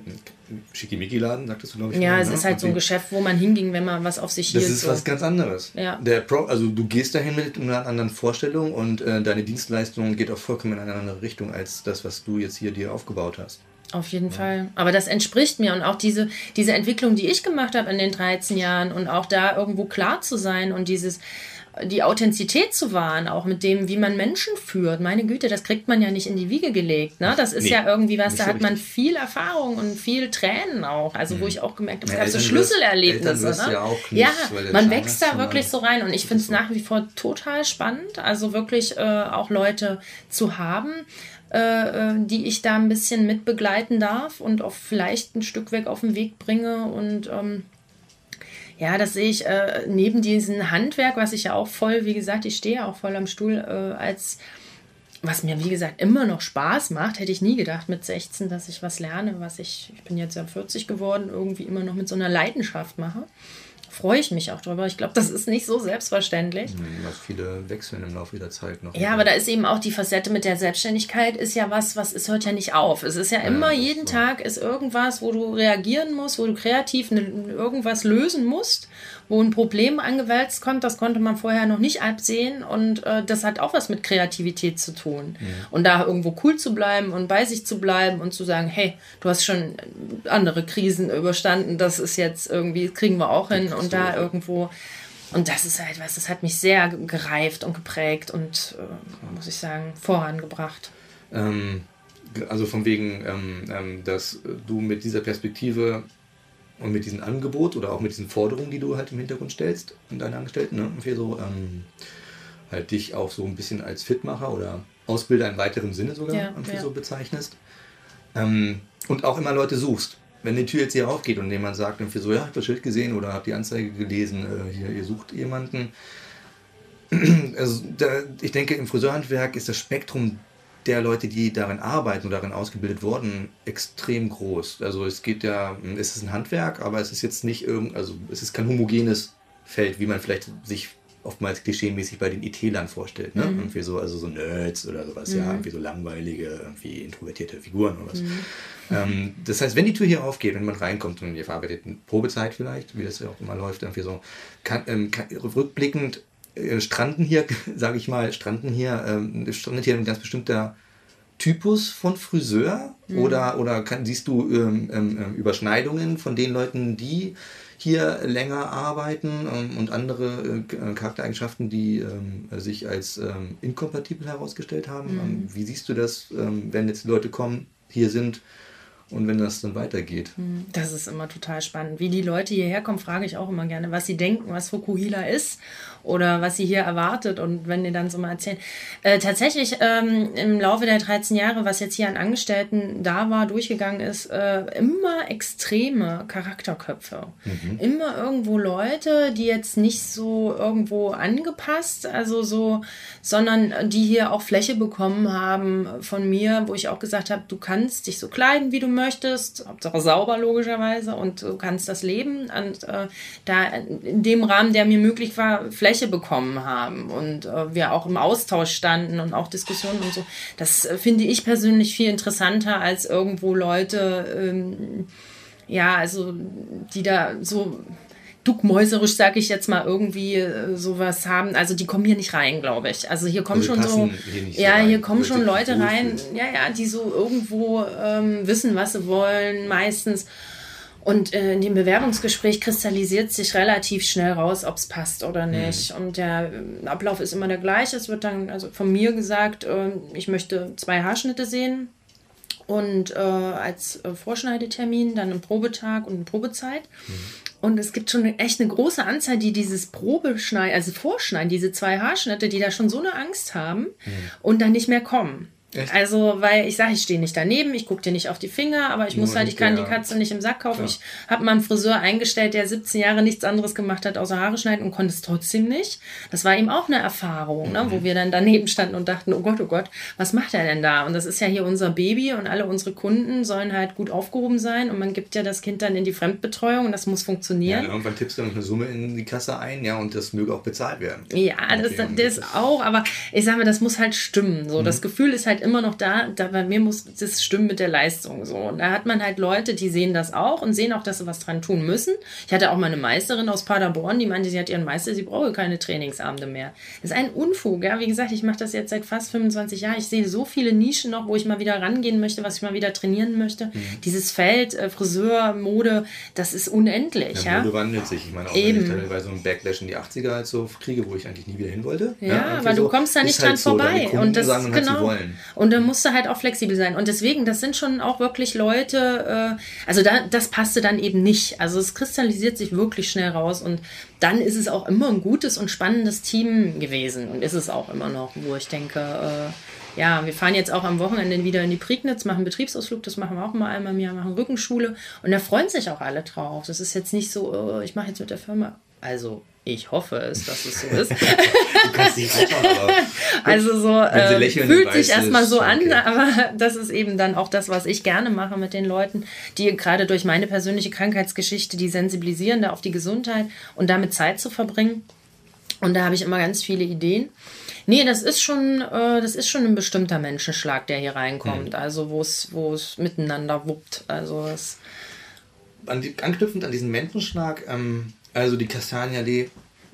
Schickimicki-Laden, sagtest du, glaube ich. Ja, es ne? ist halt so ein Geschäft, wo man hinging, wenn man was auf sich hielt. Das ist so. was ganz anderes. Ja. Der Pro, also du gehst dahin mit einer anderen Vorstellung und äh, deine Dienstleistung geht auch vollkommen in eine andere Richtung als das, was du jetzt hier dir aufgebaut hast. Auf jeden ja. Fall. Aber das entspricht mir und auch diese, diese Entwicklung, die ich gemacht habe in den 13 Jahren und auch da irgendwo klar zu sein und dieses, die Authentizität zu wahren, auch mit dem, wie man Menschen führt. Meine Güte, das kriegt man ja nicht in die Wiege gelegt. Ne? Das ist nee, ja irgendwie was, da hat man viel Erfahrung und viel Tränen auch. Also, wo mhm. ich auch gemerkt habe, es gab so Schlüsselerlebnisse. Ne? Ja, knüpft, ja man wächst da wirklich so rein und ich finde es nach wie vor total spannend. Also wirklich äh, auch Leute zu haben, äh, äh, die ich da ein bisschen mitbegleiten darf und auch vielleicht ein Stück weg auf den Weg bringe und ähm, ja, das sehe ich äh, neben diesem Handwerk, was ich ja auch voll, wie gesagt, ich stehe auch voll am Stuhl, äh, als was mir, wie gesagt, immer noch Spaß macht, hätte ich nie gedacht mit 16, dass ich was lerne, was ich, ich bin jetzt ja 40 geworden, irgendwie immer noch mit so einer Leidenschaft mache freue ich mich auch drüber. Ich glaube, das ist nicht so selbstverständlich. Was viele wechseln im Laufe der Zeit noch. Ja, aber da ist eben auch die Facette mit der Selbstständigkeit ist ja was, was es hört ja nicht auf. Es ist ja immer, ja, jeden so. Tag ist irgendwas, wo du reagieren musst, wo du kreativ irgendwas lösen musst wo ein Problem angewälzt kommt, das konnte man vorher noch nicht absehen und äh, das hat auch was mit Kreativität zu tun. Ja. Und da irgendwo cool zu bleiben und bei sich zu bleiben und zu sagen, hey, du hast schon andere Krisen überstanden, das ist jetzt irgendwie, kriegen wir auch hin und da irgendwo und das ist halt was, das hat mich sehr gereift und geprägt und, äh, muss ich sagen, vorangebracht. Ähm, also von wegen, ähm, ähm, dass du mit dieser Perspektive und mit diesem Angebot oder auch mit diesen Forderungen, die du halt im Hintergrund stellst an deine Angestellten, ne? Für so, ähm, halt dich auch so ein bisschen als Fitmacher oder Ausbilder im weiteren Sinne sogar ja, ja. so bezeichnest. Ähm, und auch immer Leute suchst. Wenn die Tür jetzt hier aufgeht und jemand sagt irgendwie so, ja, ich habe das Schild gesehen oder habe die Anzeige gelesen, äh, hier, ihr sucht jemanden. [clears throat] Also da, ich denke, im Friseurhandwerk ist das Spektrum der Leute, die darin arbeiten oder darin ausgebildet wurden, extrem groß. Also es geht ja, es ist ein Handwerk, aber es ist jetzt nicht irgend, also es ist kein homogenes Feld, wie man vielleicht sich oftmals klischeemäßig bei den IT-Lern vorstellt. Ne? Mhm. Irgendwie so, also so Nerds oder sowas, mhm. ja, irgendwie so langweilige, irgendwie introvertierte Figuren oder was. Mhm. Ähm, das heißt, wenn die Tür hier aufgeht, wenn man reinkommt und ihr verarbeitet eine Probezeit vielleicht, wie das ja auch immer läuft, irgendwie so, kann, ähm, kann, rückblickend stranden hier, [laughs] sage ich mal, stranden hier, ähm, strandet hier ein ganz bestimmter Typus von Friseur mhm. oder, oder kann, siehst du ähm, ähm, ähm, Überschneidungen von den Leuten, die hier länger arbeiten ähm, und andere äh, Charaktereigenschaften, die ähm, sich als ähm, inkompatibel herausgestellt haben? Mhm. wie siehst du das, wenn jetzt Leute kommen, hier sind und wenn das dann weitergeht. Hm, das ist immer total spannend. Wie die Leute hierher kommen, frage ich auch immer gerne, was sie denken, was Fukuhila ist oder was sie hier erwartet. Und wenn die dann so mal erzählen. Äh, tatsächlich ähm, im Laufe der 13 Jahre, was jetzt hier an Angestellten da war, durchgegangen ist, äh, immer extreme Charakterköpfe. Mhm. Immer irgendwo Leute, die jetzt nicht so irgendwo angepasst, also so, sondern die hier auch Fläche bekommen haben von mir, wo ich auch gesagt habe, du kannst dich so kleiden, wie du möchtest möchtest, Hauptsache sauber logischerweise und du kannst das Leben und äh, da in dem Rahmen, der mir möglich war, Fläche bekommen haben und äh, wir auch im Austausch standen und auch Diskussionen und so. Das äh, finde ich persönlich viel interessanter als irgendwo Leute, ähm, ja, also die da so duckmäuserisch, sag ich jetzt mal, irgendwie äh, sowas haben. Also die kommen hier nicht rein, glaube ich. Also hier kommen also schon so, hier ja, so hier kommen schon Leute rein, ja, ja, die so irgendwo ähm, wissen, was sie wollen, meistens. Und äh, in dem Bewerbungsgespräch kristallisiert sich relativ schnell raus, ob es passt oder mhm. nicht. Mhm. Und der äh, Ablauf ist immer der gleiche. Es wird dann also von mir gesagt, äh, ich möchte zwei Haarschnitte sehen und äh, als äh, Vorschneidetermin dann einen Probetag und eine Probezeit. Mhm. Und es gibt schon echt eine große Anzahl, die dieses Probeschneiden, also Vorschneiden, diese zwei Haarschnitte, die da schon so eine Angst haben mhm. und dann nicht mehr kommen. Echt? Also, weil ich sage, ich stehe nicht daneben, ich gucke dir nicht auf die Finger, aber ich Nur muss halt, ich kann die Katze nicht im Sack kaufen. Klar. Ich habe mal einen Friseur eingestellt, der 17 Jahre nichts anderes gemacht hat, außer Haare schneiden und konnte es trotzdem nicht. Das war ihm auch eine Erfahrung, mhm. ne, wo mhm. wir dann daneben standen und dachten, oh Gott, oh Gott, was macht er denn da? Und das ist ja hier unser Baby und alle unsere Kunden sollen halt gut aufgehoben sein und man gibt ja das Kind dann in die Fremdbetreuung und das muss funktionieren. Ja, irgendwann tippst du dann eine Summe in die Kasse ein, ja, und das möge auch bezahlt werden. Ja, das, das, das auch, aber ich sage mal, das muss halt stimmen. So, mhm. das Gefühl ist halt immer noch da, da bei mir muss das stimmen mit der Leistung so. Und da hat man halt Leute, die sehen das auch und sehen auch, dass sie was dran tun müssen. Ich hatte auch mal eine Meisterin aus Paderborn, die meinte, sie hat ihren Meister, sie brauche keine Trainingsabende mehr. Das ist ein Unfug, ja. Wie gesagt, ich mache das jetzt seit fast 25 Jahren. Ich sehe so viele Nischen noch, wo ich mal wieder rangehen möchte, was ich mal wieder trainieren möchte. Mhm. Dieses Feld, äh, Friseur, Mode, das ist unendlich, ja. ja? Mode wandelt sich. Ich meine, auch Eben. wenn ich teilweise so einen Backlash in die 80er halt so kriege, wo ich eigentlich nie wieder hin wollte. Ja, ja aber so, du kommst da nicht dran halt vorbei. So, und das sagen, genau. Und dann musst du halt auch flexibel sein. Und deswegen, das sind schon auch wirklich Leute, äh, also da, das passte dann eben nicht. Also es kristallisiert sich wirklich schnell raus und dann ist es auch immer ein gutes und spannendes Team gewesen und ist es auch immer noch, wo ich denke, äh, ja, wir fahren jetzt auch am Wochenende wieder in die Prignitz, machen Betriebsausflug, das machen wir auch mal einmal im Jahr, machen Rückenschule und da freuen sich auch alle drauf. Das ist jetzt nicht so, oh, ich mache jetzt mit der Firma, also ich hoffe es, dass es so [laughs] ist. du kannst nicht anschauen, aber [laughs] also so äh, fühlt sich erstmal so an, okay. aber [laughs] das ist eben dann auch das, was ich gerne mache mit den Leuten, die gerade durch meine persönliche Krankheitsgeschichte, die sensibilisieren da auf die Gesundheit und damit Zeit zu verbringen. Und da habe ich immer ganz viele Ideen. Nee, das ist schon, äh, das ist schon ein bestimmter Menschenschlag, der hier reinkommt. Mhm. Also wo es, wo es miteinander wuppt. Also es an die, anknüpfend an diesen Menschenschlag. Ähm also die Kastanienallee,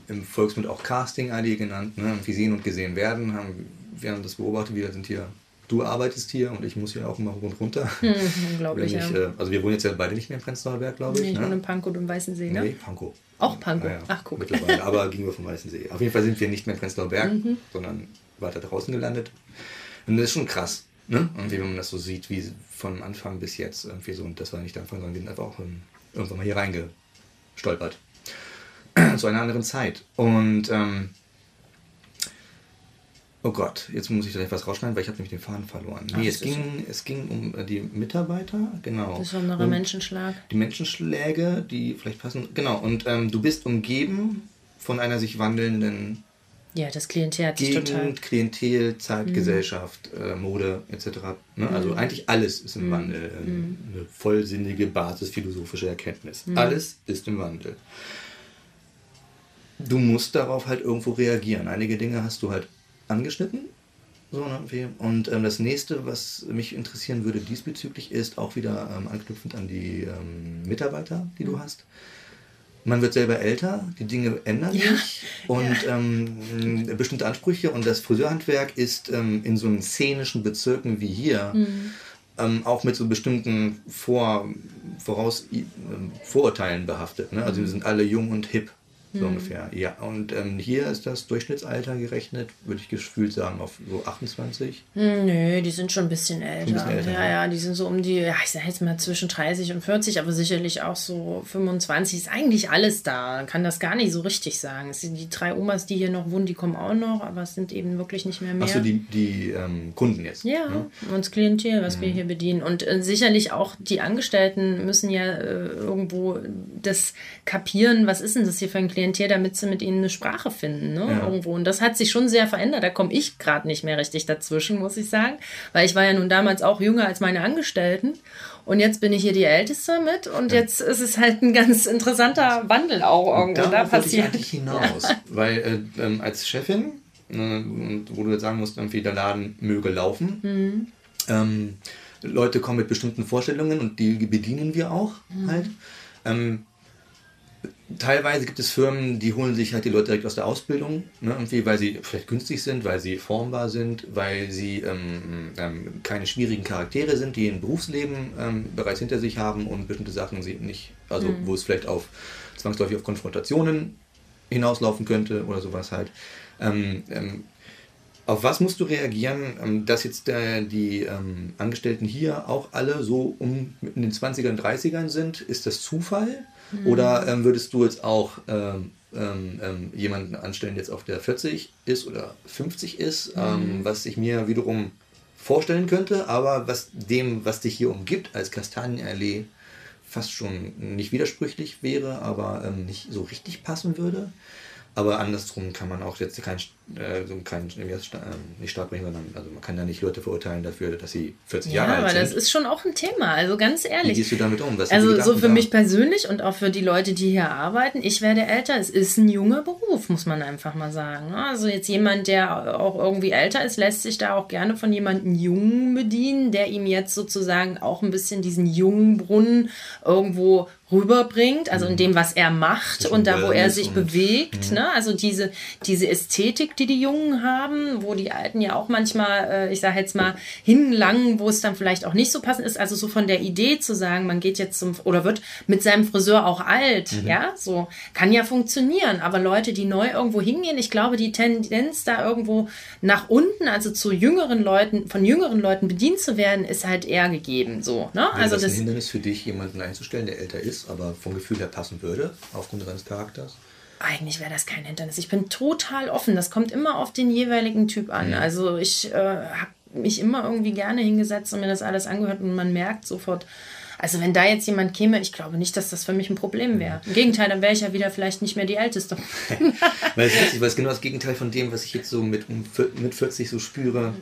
im Volksmund auch Casting-Allee genannt, ne? wie sehen und gesehen werden, haben, wir haben das beobachtet, wir sind hier, du arbeitest hier und ich muss hier auch immer hoch und runter. [laughs] Hm, unglaublich, ich, ja. Äh, also wir wohnen jetzt ja beide nicht mehr im Prenzlauer Berg, glaube ich. Nee, ich ne? wohne in Pankow und im Weißensee, ne? Nee, Pankow. Auch Pankow, ah, ja. ach guck. Mittlerweile, aber [laughs] gegenüber vom Weißensee. Auf jeden Fall sind wir nicht mehr im Prenzlauer Berg, mhm. sondern weiter draußen gelandet. Und das ist schon krass, ne? Und wie man das so sieht, wie von Anfang bis jetzt irgendwie so, und das war nicht der Anfang, sondern wir sind einfach auch irgendwann mal hier reingestolpert. Zu einer anderen Zeit. Und ähm, oh Gott, jetzt muss ich da etwas rausschneiden, weil ich habe nämlich den Faden verloren. Ach, nee, es ging, es ging um äh, die Mitarbeiter, genau. Besonderer um Menschenschlag. Die Menschenschläge, die vielleicht passen. Genau, und ähm, du bist umgeben von einer sich wandelnden ja, das Klientel hat sich Gegend, total. Klientel, Zeit, mhm. Gesellschaft, äh, Mode etc. Ne? Also mhm. eigentlich alles ist im mhm. Wandel. Ähm, mhm. Eine vollsinnige basisphilosophische Erkenntnis. Mhm. Alles ist im Wandel. Du musst darauf halt irgendwo reagieren. Einige Dinge hast du halt angeschnitten. So, ne? Und ähm, das nächste, was mich interessieren würde diesbezüglich, ist auch wieder ähm, anknüpfend an die ähm, Mitarbeiter, die du mhm. hast. Man wird selber älter, die Dinge ändern ja. sich und ja. ähm, bestimmte Ansprüche und das Friseurhandwerk ist ähm, in so szenischen Bezirken wie hier mhm. ähm, auch mit so bestimmten Vor, Voraus, ähm, Vorurteilen behaftet. Ne? Also mhm. wir sind alle jung und hip so mhm. ungefähr. Ja, und ähm, hier ist das Durchschnittsalter gerechnet, würde ich gefühlt sagen, auf so 28. Hm, nö, die sind schon ein bisschen älter. Ein bisschen älter ja, ja, die sind so um die, ja, ich sage jetzt mal zwischen 30 und 40, aber sicherlich auch so 25. Ist eigentlich alles da. Man kann das gar nicht so richtig sagen. Es sind die drei Omas, die hier noch wohnen, die kommen auch noch, aber es sind eben wirklich nicht mehr mehr. Achso, die, die ähm, Kunden jetzt. Ja, ne? uns Klientel, was mhm. wir hier bedienen. Und äh, sicherlich auch die Angestellten müssen ja äh, irgendwo das kapieren, was ist denn das hier für ein Klientel? Klientel, damit sie mit ihnen eine Sprache finden, ne? Ja. Irgendwo. Und das hat sich schon sehr verändert. Da komme ich gerade nicht mehr richtig dazwischen, muss ich sagen. Weil ich war ja nun damals auch jünger als meine Angestellten. Und jetzt bin ich hier die Älteste mit und jetzt ist es halt ein ganz interessanter Wandel auch irgendwo. Da passiert. Ich [laughs] hinaus, weil äh, ähm, als Chefin, äh, wo du jetzt sagen musst, irgendwie der Laden möge laufen, mhm. ähm, Leute kommen mit bestimmten Vorstellungen und die bedienen wir auch mhm. halt. Ähm, teilweise gibt es Firmen, die holen sich halt die Leute direkt aus der Ausbildung, ne, irgendwie, weil sie vielleicht günstig sind, weil sie formbar sind, weil sie ähm, ähm, keine schwierigen Charaktere sind, die ein Berufsleben ähm, bereits hinter sich haben und bestimmte Sachen sie nicht, also mhm. wo es vielleicht auf zwangsläufig auf Konfrontationen hinauslaufen könnte oder sowas halt. Ähm, ähm, auf was musst du reagieren, ähm, dass jetzt der, die Angestellten hier auch alle so um in den 20ern, 30ern sind? Ist das Zufall? Mhm. Oder ähm, würdest du jetzt auch ähm, ähm, ähm jemanden anstellen, jetzt auf der 40 ist oder 50 ist, ähm, mhm. was ich mir wiederum vorstellen könnte, aber was dem, was dich hier umgibt als Kastanienallee, fast schon nicht widersprüchlich wäre, aber ähm, nicht so richtig passen würde? Aber andersrum kann man auch jetzt kein, äh, so kein äh, nicht Startbrechen, sondern also man kann ja nicht Leute verurteilen dafür, dass sie 40 ja, Jahre alt sind. Ja, aber das ist schon auch ein Thema, also ganz ehrlich. Wie gehst du damit um? Also so für da? mich persönlich und auch für die Leute, die hier arbeiten, ich werde älter, es ist ein junger Beruf, muss man einfach mal sagen. Also jetzt jemand, der auch irgendwie älter ist, lässt sich da auch gerne von jemandem Jungen bedienen, der ihm jetzt sozusagen auch ein bisschen diesen jungen Brunnen irgendwo rüberbringt, also in mhm. dem, was er macht und da, wo er sich bewegt. Mhm. Ne? Also diese, diese Ästhetik, die die Jungen haben, wo die Alten ja auch manchmal, äh, ich sage jetzt mal, hinlangen, wo es dann vielleicht auch nicht so passend ist. Also so von der Idee zu sagen, man geht jetzt zum, oder wird mit seinem Friseur auch alt, mhm. ja, so kann ja funktionieren. Aber Leute, die neu irgendwo hingehen, ich glaube, die Tendenz da irgendwo nach unten, also zu jüngeren Leuten, von jüngeren Leuten bedient zu werden, ist halt eher gegeben. So, ne? also das, das ein Hindernis für dich, jemanden einzustellen, der älter ist? ist, aber vom Gefühl her passen würde, aufgrund seines Charakters? Eigentlich wäre das kein Hindernis. Ich bin total offen. Das kommt immer auf den jeweiligen Typ an. Ja. Also ich äh, habe mich immer irgendwie gerne hingesetzt und mir das alles angehört und man merkt sofort, also wenn da jetzt jemand käme, ich glaube nicht, dass das für mich ein Problem wäre. Im Gegenteil, dann wäre ich ja wieder vielleicht nicht mehr die Älteste. [laughs] weil es ist es genau das Gegenteil von dem, was ich jetzt so mit, mit 40 so spüre,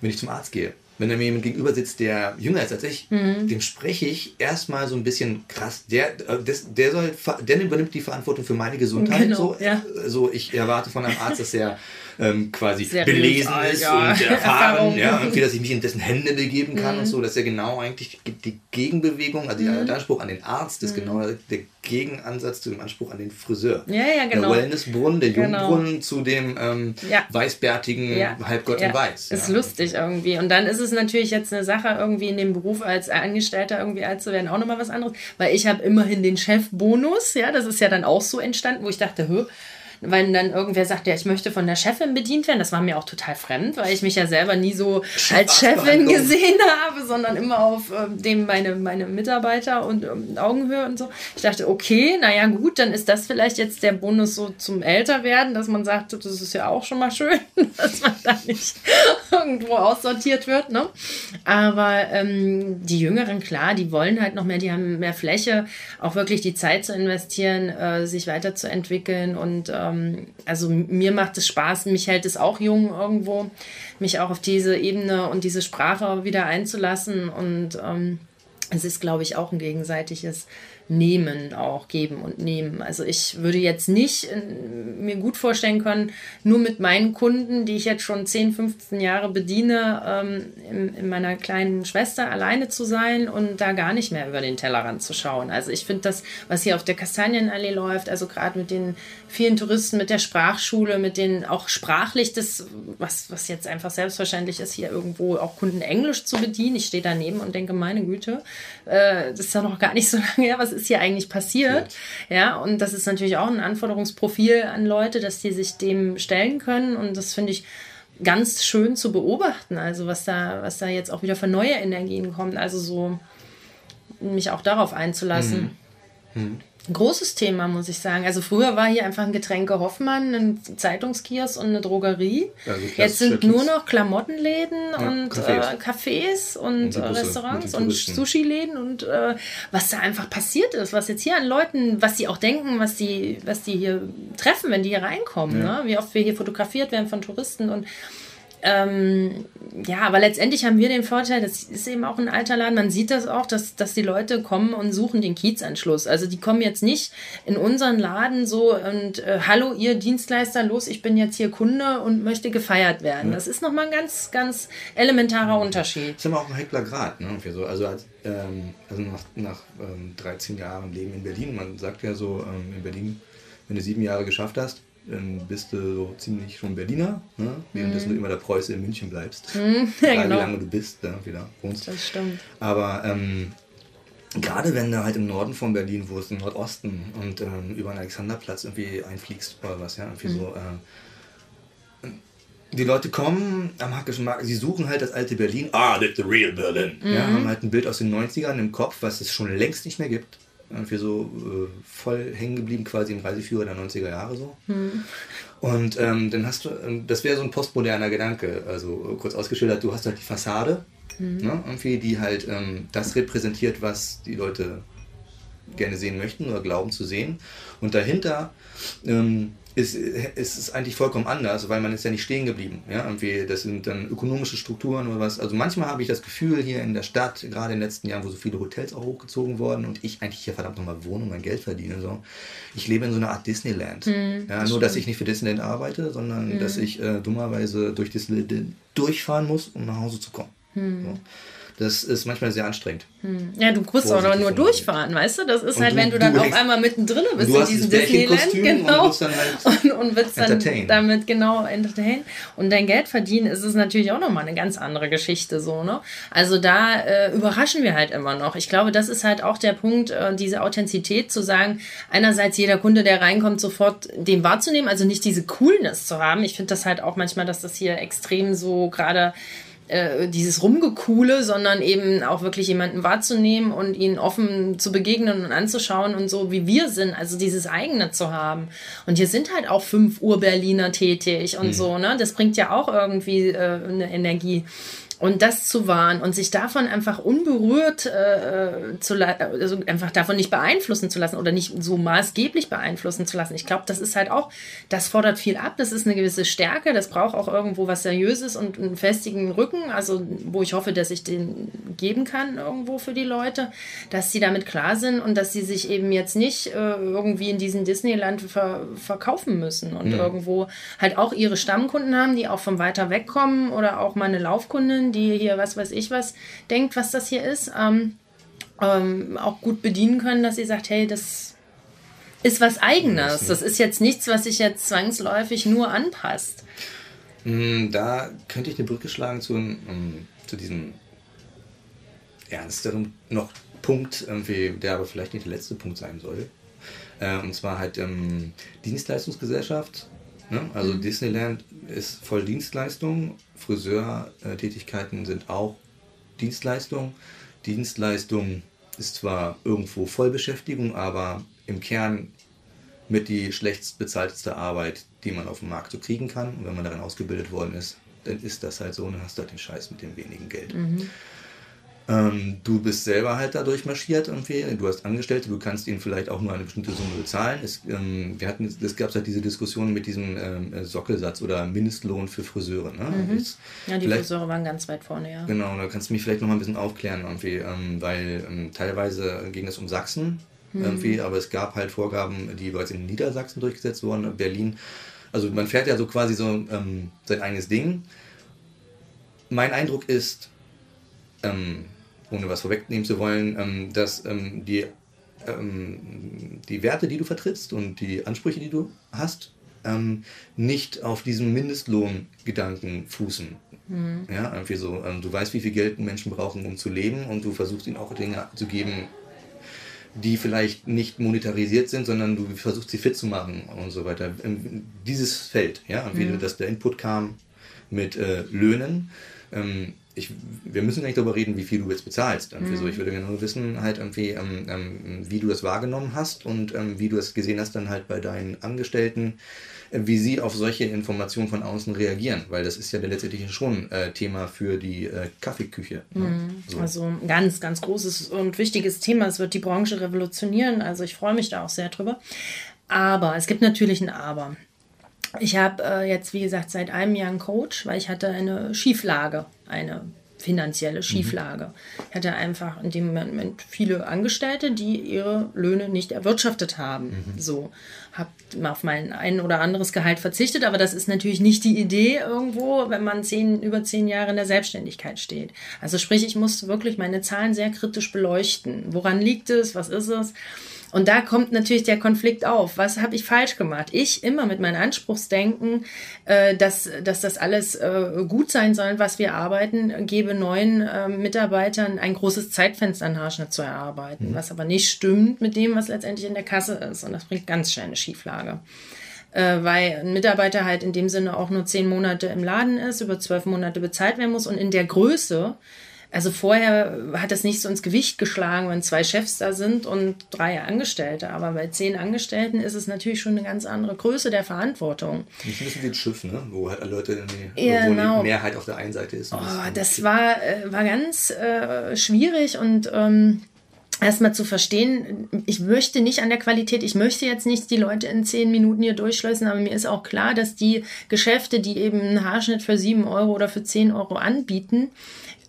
wenn ich zum Arzt gehe wenn da mir jemand gegenüber sitzt, der jünger ist als ich, mhm. dem spreche ich erstmal so ein bisschen krass. Der, äh, das, der, soll, der übernimmt die Verantwortung für meine Gesundheit. Genau, so. Ja. so, ich erwarte von einem Arzt, dass er [laughs] ähm, quasi Sehr belesen ist ja. und [laughs] erfahren, ja, irgendwie, dass ich mich in dessen Hände begeben kann mhm. und so, dass er genau eigentlich die Gegenbewegung, also mhm. der Anspruch an den Arzt ist mhm. genau der Gegenansatz zu dem Anspruch an den Friseur. Ja, ja, genau. Der Wellnessbrunnen, der genau. Jungbrunnen zu dem ähm, ja. weißbärtigen ja. Halbgott ja. in Weiß. Ist lustig irgendwie. Und dann ist es natürlich jetzt eine Sache, irgendwie in dem Beruf als Angestellter irgendwie alt zu werden, auch nochmal was anderes, weil ich habe immerhin den Chefbonus, ja, das ist ja dann auch so entstanden, wo ich dachte, hö, wenn dann irgendwer sagt, ja, ich möchte von der Chefin bedient werden, das war mir auch total fremd, weil ich mich ja selber nie so als Chefin gesehen [laughs] habe, sondern immer auf äh, dem meine, meine Mitarbeiter und ähm, Augenhöhe und so. Ich dachte, okay, naja, gut, dann ist das vielleicht jetzt der Bonus so zum Älterwerden, dass man sagt, das ist ja auch schon mal schön, [laughs] dass man da nicht [laughs] irgendwo aussortiert wird, ne? Aber ähm, die Jüngeren, klar, die wollen halt noch mehr, die haben mehr Fläche, auch wirklich die Zeit zu investieren, äh, sich weiterzuentwickeln und ähm, ähm, also mir macht es Spaß, mich hält es auch jung irgendwo, mich auch auf diese Ebene und diese Sprache wieder einzulassen. Und ähm, es ist, glaube ich, auch ein gegenseitiges nehmen, auch geben und nehmen. Also ich würde jetzt nicht äh, mir gut vorstellen können, nur mit meinen Kunden, die ich jetzt schon 10, 15 Jahre bediene, ähm, in, in, meiner kleinen Schwester alleine zu sein und da gar nicht mehr über den Tellerrand zu schauen. Also ich finde das, was hier auf der Kastanienallee läuft, also gerade mit den vielen Touristen, mit der Sprachschule, mit den auch sprachlich das, was, was jetzt einfach selbstverständlich ist, hier irgendwo auch Kunden Englisch zu bedienen. Ich stehe daneben und denke, meine Güte, äh, das ist ja noch gar nicht so [laughs] lange her, was ist hier eigentlich passiert? Ja. ja, und das ist natürlich auch ein Anforderungsprofil an Leute, dass die sich dem stellen können und das finde ich ganz schön zu beobachten, also was da, was da jetzt auch wieder für neue Energien kommt, also so mich auch darauf einzulassen. Mhm ein großes Thema, muss ich sagen. Also früher war hier einfach ein Getränke Hoffmann, ein Zeitungskiosk und eine Drogerie. Also Jetzt sind nur noch Klamottenläden ja, und Cafés, äh, Cafés und, und Restaurants und Sushi-Läden und äh, was da einfach passiert ist, was jetzt hier an Leuten, was sie auch denken, was die, was die hier treffen, wenn die hier reinkommen. Ja. Ne? Wie oft wir hier fotografiert werden von Touristen und ähm, ja, aber letztendlich haben wir den Vorteil, das ist eben auch ein alter Laden, man sieht das auch, dass, dass die Leute kommen und suchen den Kiezanschluss. Also die kommen jetzt nicht in unseren Laden so und äh, hallo ihr Dienstleister, los, ich bin jetzt hier Kunde und möchte gefeiert werden. Ja. Das ist nochmal ein ganz, ganz elementarer Unterschied. Das ist immer auch ein heikler Grad, ne? So. Also, als, ähm, also nach, nach ähm, 13 Jahren Leben in Berlin, man sagt ja so, ähm, in Berlin, wenn du sieben Jahre geschafft hast, dann bist du so ziemlich schon Berliner, ne? währenddessen mhm. du immer der Preuße in München bleibst. Mhm, [laughs] ja, Egal genau. wie lange du bist, da wieder wohnst. Das stimmt. Aber ähm, gerade wenn du halt im Norden von Berlin wohnst, im Nordosten und ähm, über den Alexanderplatz irgendwie einfliegst oder was, ja, irgendwie mhm. so. Äh, die Leute kommen am Hackischen Markt, sie suchen halt das alte Berlin. Ah, that's the real Berlin. Ja, mhm. haben halt ein Bild aus den 90ern im Kopf, was es schon längst nicht mehr gibt irgendwie so äh, voll hängen geblieben, quasi im Reiseführer der 90er Jahre so. Hm. Und ähm, dann hast du, ähm, das wäre so ein postmoderner Gedanke, also kurz ausgeschildert, du hast halt die Fassade, hm. ne, irgendwie, die halt ähm, das repräsentiert, was die Leute gerne sehen möchten oder glauben zu sehen. Und dahinter ähm, ist, ist es eigentlich vollkommen anders, weil man ist ja nicht stehen geblieben. Ja? Irgendwie, das sind dann ökonomische Strukturen oder was. Also manchmal habe ich das Gefühl hier in der Stadt, gerade in den letzten Jahren, wo so viele Hotels auch hochgezogen wurden und ich eigentlich hier verdammt nochmal wohne und mein Geld verdiene. So. Ich lebe in so einer Art Disneyland. Mhm, ja, nur, dass ich nicht für Disneyland arbeite, sondern mhm. dass ich äh, dummerweise durch Disneyland durchfahren muss, um nach Hause zu kommen. Mhm. So. Das ist manchmal sehr anstrengend. Hm. Ja, du musst auch nur durchfahren, weißt du? Das ist und halt, du, wenn du dann du auf einmal mittendrin bist in diesem Disneyland, genau. Und, halt [laughs] und, und willst dann damit genau entertain. Und dein Geld verdienen ist es natürlich auch nochmal eine ganz andere Geschichte, so, ne? Also da äh, überraschen wir halt immer noch. Ich glaube, das ist halt auch der Punkt, äh, diese Authentizität zu sagen, einerseits jeder Kunde, der reinkommt, sofort den wahrzunehmen, also nicht diese Coolness zu haben. Ich finde das halt auch manchmal, dass das hier extrem so gerade äh, dieses Rumgekuhle, sondern eben auch wirklich jemanden wahrzunehmen und ihn offen zu begegnen und anzuschauen und so wie wir sind, also dieses eigene zu haben. Und hier sind halt auch fünf Uhr Berliner tätig und mhm. so, ne? Das bringt ja auch irgendwie äh, eine Energie. Und das zu wahren und sich davon einfach unberührt äh, zu also einfach davon nicht beeinflussen zu lassen oder nicht so maßgeblich beeinflussen zu lassen. Ich glaube, das ist halt auch, das fordert viel ab, das ist eine gewisse Stärke, das braucht auch irgendwo was Seriöses und einen festigen Rücken, also wo ich hoffe, dass ich den geben kann irgendwo für die Leute, dass sie damit klar sind und dass sie sich eben jetzt nicht äh, irgendwie in diesem Disneyland ver verkaufen müssen und mhm. irgendwo halt auch ihre Stammkunden haben, die auch von weiter weg kommen oder auch meine Die hier was weiß ich was denkt, was das hier ist, ähm, ähm, auch gut bedienen können, dass sie sagt, hey, das ist was Eigenes. Das ist jetzt nichts, was sich jetzt zwangsläufig nur anpasst. Mm, da könnte ich eine Brücke schlagen zu, ähm, zu diesem ernsteren noch Punkt, der aber vielleicht nicht der letzte Punkt sein soll. Äh, und zwar halt ähm, Dienstleistungsgesellschaft. Ne? Also mhm. Disneyland ist voll Dienstleistung Friseurtätigkeiten sind auch Dienstleistung. Dienstleistung ist zwar irgendwo Vollbeschäftigung, aber im Kern mit die schlechtst bezahlteste Arbeit, die man auf dem Markt so kriegen kann. Und wenn man darin ausgebildet worden ist, dann ist das halt so und dann hast du halt den Scheiß mit dem wenigen Geld. Mhm. Ähm, du bist selber halt dadurch marschiert irgendwie. Du hast Angestellte, du kannst ihnen vielleicht auch nur eine bestimmte Summe bezahlen. Es, ähm, wir hatten, es gab halt diese Diskussion mit diesem ähm, äh, Sockelsatz oder Mindestlohn für Friseure. Ne? Mhm. Jetzt, ja, die Friseure waren ganz weit vorne, ja. Genau, da kannst du mich vielleicht noch mal ein bisschen aufklären irgendwie, ähm, weil ähm, teilweise ging es um Sachsen mhm. irgendwie, aber es gab halt Vorgaben, die bereits in Niedersachsen durchgesetzt wurden, Berlin. Also man fährt ja so quasi so ähm, sein eigenes Ding. Mein Eindruck ist, ähm, ohne was vorwegnehmen zu wollen, ähm, dass ähm, die, ähm, die Werte, die du vertrittst und die Ansprüche, die du hast, nicht auf diesem Mindestlohngedanken fußen. Mhm. Ja, irgendwie so, du weißt, wie viel Geld Menschen brauchen, um zu leben und du versuchst ihnen auch Dinge zu geben, die vielleicht nicht monetarisiert sind, sondern du versuchst sie fit zu machen und so weiter. Dieses Feld, ja, wie mhm. dass der Input kam mit äh, Löhnen. Ähm, ich, wir müssen nicht darüber reden, wie viel du jetzt bezahlst. Mhm. So, ich würde gerne nur wissen, halt irgendwie, ähm, ähm, wie du das wahrgenommen hast und ähm, wie du es gesehen hast dann halt bei deinen Angestellten, äh, wie sie auf solche Informationen von außen reagieren, weil das ist ja letztendlich schon äh, Thema für die äh, Kaffeeküche. Ne? Mhm. So. Also ein ganz, ganz großes und wichtiges Thema. Es wird die Branche revolutionieren. Also ich freue mich da auch sehr drüber. Aber es gibt natürlich ein Aber. Ich habe äh, jetzt, wie gesagt, seit einem Jahr einen Coach, weil ich hatte eine Schieflage, eine finanzielle mhm. Schieflage. Mhm. Ich hatte einfach in dem Moment viele Angestellte, die ihre Löhne nicht erwirtschaftet haben. Mhm. So habe auf mein ein oder anderes Gehalt verzichtet, aber das ist natürlich nicht die Idee irgendwo, wenn man zehn, über zehn Jahre in der Selbstständigkeit steht. Also sprich, ich musste wirklich meine Zahlen sehr kritisch beleuchten. Woran liegt es? Was ist es? Und da kommt natürlich der Konflikt auf. Was habe ich falsch gemacht? Ich immer mit meinem Anspruchsdenken, äh, dass, dass das alles äh, gut sein soll, was wir arbeiten, gebe neuen äh, Mitarbeitern ein großes Zeitfenster an Haarschnitt zu erarbeiten, mhm. was aber nicht stimmt mit dem, was letztendlich in der Kasse ist. Und das bringt ganz schnell eine Schieflage äh, weil ein Mitarbeiter halt in dem Sinne auch nur zehn Monate im Laden ist, über zwölf Monate bezahlt werden muss und in der Größe also vorher hat das nicht so ins Gewicht geschlagen, wenn zwei Chefs da sind und drei Angestellte. Aber bei zehn Angestellten ist es natürlich schon eine ganz andere Größe der Verantwortung. Nicht ein bisschen wie ein Schiff, ne? wo halt Leute, die, ja, genau. die Mehrheit auf der einen Seite ist. Oh, das war, äh, war ganz äh, schwierig und ähm, erstmal zu verstehen, ich möchte nicht an der Qualität, ich möchte jetzt nicht die Leute in zehn Minuten hier durchschleusen, aber mir ist auch klar, dass die Geschäfte, die eben einen Haarschnitt für sieben Euro oder für zehn Euro anbieten,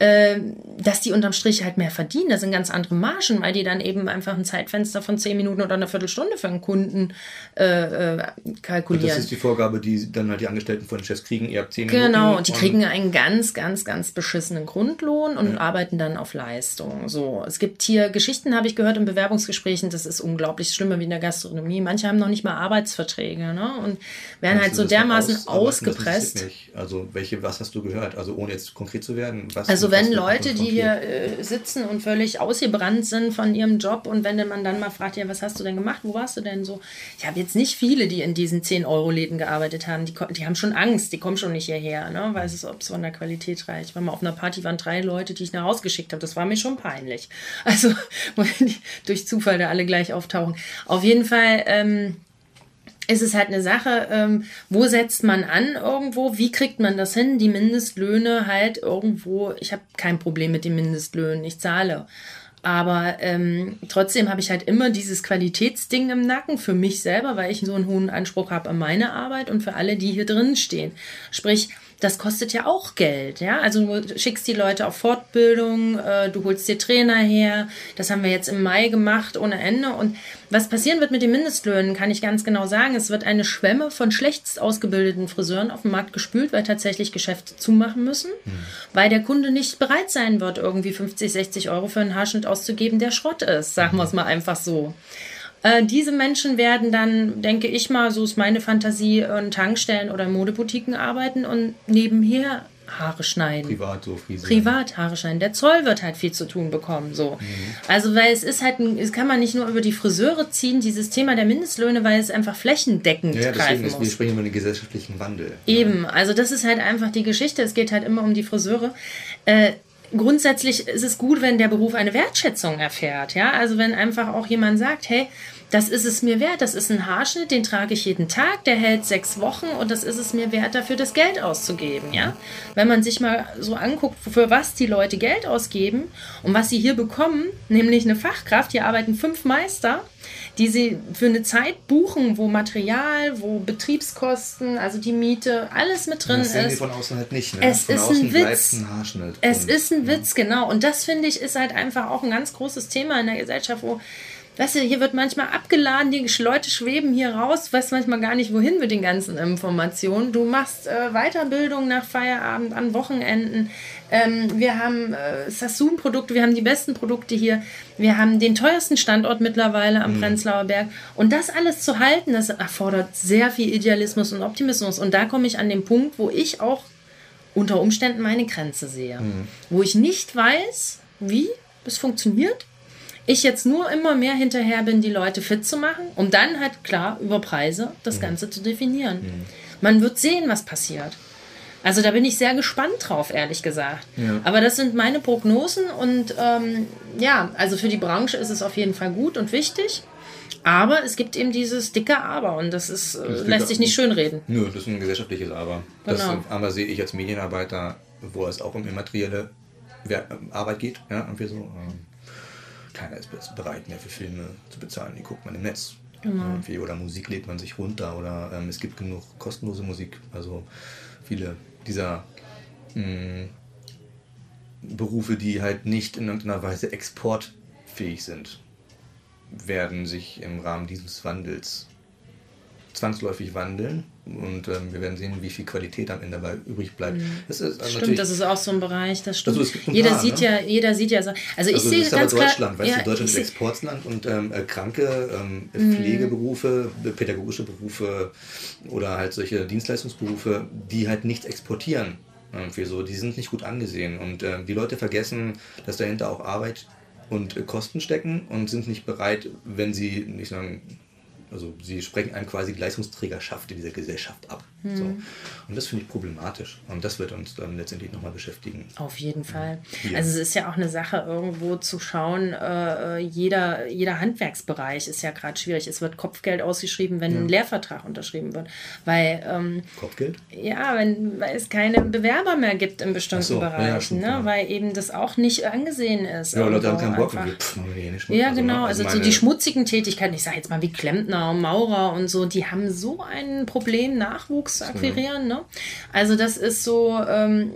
äh, dass die unterm Strich halt mehr verdienen. Das sind ganz andere Margen, weil die dann eben einfach ein Zeitfenster von zehn Minuten oder eine Viertelstunde für einen Kunden äh, äh, kalkulieren. Und das ist die Vorgabe, die dann halt die Angestellten von den Chefs kriegen, ihr habt zehn genau, Minuten. Genau, und die kriegen einen ganz, ganz, ganz beschissenen Grundlohn und ja. arbeiten dann auf Leistung. So, es gibt hier Geschichten, habe ich gehört in Bewerbungsgesprächen, das ist unglaublich schlimmer wie in der Gastronomie. Manche haben noch nicht mal Arbeitsverträge ne? und werden Kannst halt so dermaßen aus, ausgepresst. Also welche, was hast du gehört? Also ohne jetzt konkret zu werden, was also wenn Leute, die hier äh, sitzen und völlig ausgebrannt sind von ihrem Job und wenn man dann mal fragt, ja, was hast du denn gemacht, wo warst du denn so? Ich habe jetzt nicht viele, die in diesen 10-Euro-Läden gearbeitet haben, die, die haben schon Angst, die kommen schon nicht hierher, ne? weil es ob es von der Qualität reicht. Ich war mal auf einer Party, waren drei Leute, die ich nach Hause geschickt habe, das war mir schon peinlich. Also, [laughs] durch Zufall da alle gleich auftauchen. Auf jeden Fall, ähm, ist es halt eine Sache, ähm, wo setzt man an irgendwo, wie kriegt man das hin, die Mindestlöhne halt irgendwo, ich habe kein Problem mit den Mindestlöhnen, ich zahle. Aber ähm, trotzdem habe ich halt immer dieses Qualitätsding im Nacken für mich selber, weil ich so einen hohen Anspruch habe an meine Arbeit und für alle, die hier drin stehen. Sprich, das kostet ja auch Geld, ja. Also du schickst die Leute auf Fortbildung, äh, du holst dir Trainer her. Das haben wir jetzt im Mai gemacht ohne Ende. Und was passieren wird mit den Mindestlöhnen, kann ich ganz genau sagen. Es wird eine Schwemme von schlechtst ausgebildeten Friseuren auf den Markt gespült, weil tatsächlich Geschäfte zumachen müssen, hm. weil der Kunde nicht bereit sein wird, irgendwie 50, 60 Euro für einen Haarschnitt auszugeben, der Schrott ist. Sagen wir es mal einfach so. Äh, diese Menschen werden dann, denke ich mal, so ist meine Fantasie, in Tankstellen oder Modeboutiquen arbeiten und nebenher Haare schneiden. Privat so Friesen. Privat Haare schneiden. Der Zoll wird halt viel zu tun bekommen. So. Mhm. Also, weil es ist halt, es kann man nicht nur über die Friseure ziehen, dieses Thema der Mindestlöhne, weil es einfach flächendeckend ja, greifen ist, muss. Wir sprechen über den gesellschaftlichen Wandel. Eben, also das ist halt einfach die Geschichte. Es geht halt immer um die Friseure. Äh, grundsätzlich ist es gut, wenn der Beruf eine Wertschätzung erfährt. Ja, also wenn einfach auch jemand sagt, hey, das ist es mir wert. Das ist ein Haarschnitt, den trage ich jeden Tag, der hält sechs Wochen und das ist es mir wert, dafür das Geld auszugeben. Ja? Wenn man sich mal so anguckt, für was die Leute Geld ausgeben und was sie hier bekommen, nämlich eine Fachkraft, hier arbeiten fünf Meister, die sie für eine Zeit buchen, wo Material, wo Betriebskosten, also die Miete, alles mit drin das sehen ist. von außen halt nicht. Ne? Es von ist ein Witz. Ein es ist ein Witz, genau. Und das finde ich ist halt einfach auch ein ganz großes Thema in der Gesellschaft, wo Weißt du, hier wird manchmal abgeladen, die Leute schweben hier raus, weißt manchmal gar nicht, wohin mit den ganzen Informationen. Du machst äh, Weiterbildung nach Feierabend, an Wochenenden. Ähm, wir haben äh, Sassoon-Produkte, wir haben die besten Produkte hier. Wir haben den teuersten Standort mittlerweile am mhm. Prenzlauer Berg. Und das alles zu halten, das erfordert sehr viel Idealismus und Optimismus. Und da komme ich an den Punkt, wo ich auch unter Umständen meine Grenze sehe. Mhm. Wo ich nicht weiß, wie es funktioniert ich jetzt nur immer mehr hinterher bin, die Leute fit zu machen, um dann halt klar über Preise das mhm. Ganze zu definieren. Mhm. Man wird sehen, was passiert. Also da bin ich sehr gespannt drauf, ehrlich gesagt. Ja. Aber das sind meine Prognosen und ähm, ja, also für die Branche ist es auf jeden Fall gut und wichtig. Aber es gibt eben dieses dicke Aber und das ist das äh, lässt sich nicht schönreden. Nö, das ist ein gesellschaftliches Aber. Genau. Das Aber sehe ich als Medienarbeiter, wo es auch um immaterielle Arbeit geht, ja, irgendwie so. Ähm keiner ist bereit mehr für Filme zu bezahlen. Die guckt man im Netz. Genau. Oder Musik lädt man sich runter oder ähm, es gibt genug kostenlose Musik. Also viele dieser mh, mm, Berufe, die halt nicht in irgendeiner Weise exportfähig sind, werden sich im Rahmen dieses Wandels zwangsläufig wandeln. Und ähm, wir werden sehen, wie viel Qualität am Ende dabei übrig bleibt. Mhm. Das ist, also stimmt, das ist auch so ein Bereich. Das stimmt. Also jeder paar, sieht ne? ja, jeder sieht ja so. Also ich also sehe ganz aber Deutschland, klar, weißt ja, du, Deutschland ist Exportland und ähm, äh, kranke ähm, mhm. Pflegeberufe, pädagogische Berufe oder halt solche Dienstleistungsberufe, die halt nichts exportieren. Irgendwie so, die sind nicht gut angesehen und äh, die Leute vergessen, dass dahinter auch Arbeit und äh, Kosten stecken und sind nicht bereit, wenn sie nicht sagen also sie sprechen einem quasi die Leistungsträgerschaft in dieser Gesellschaft ab. Mhm. So. Und das finde ich problematisch. Und das wird uns dann letztendlich nochmal beschäftigen. Auf jeden Fall. Hier. Also es ist ja auch eine Sache, irgendwo zu schauen, äh, jeder, jeder Handwerksbereich ist ja gerade schwierig. Es wird Kopfgeld ausgeschrieben, wenn ja. ein Lehrvertrag unterschrieben wird. Weil, ähm, Kopfgeld? Ja, wenn, weil es keine Bewerber mehr gibt in bestimmten so, Bereichen, ja, ne? weil eben das auch nicht angesehen ist. Ja, Leute haben keinen Bock. Pff, ja, also, genau. Also, also so die schmutzigen Tätigkeiten, ich sage jetzt mal wie Klempner, Maurer und so, die haben so ein Problem, Nachwuchs zu akquirieren. Ne? Also das ist so, ähm,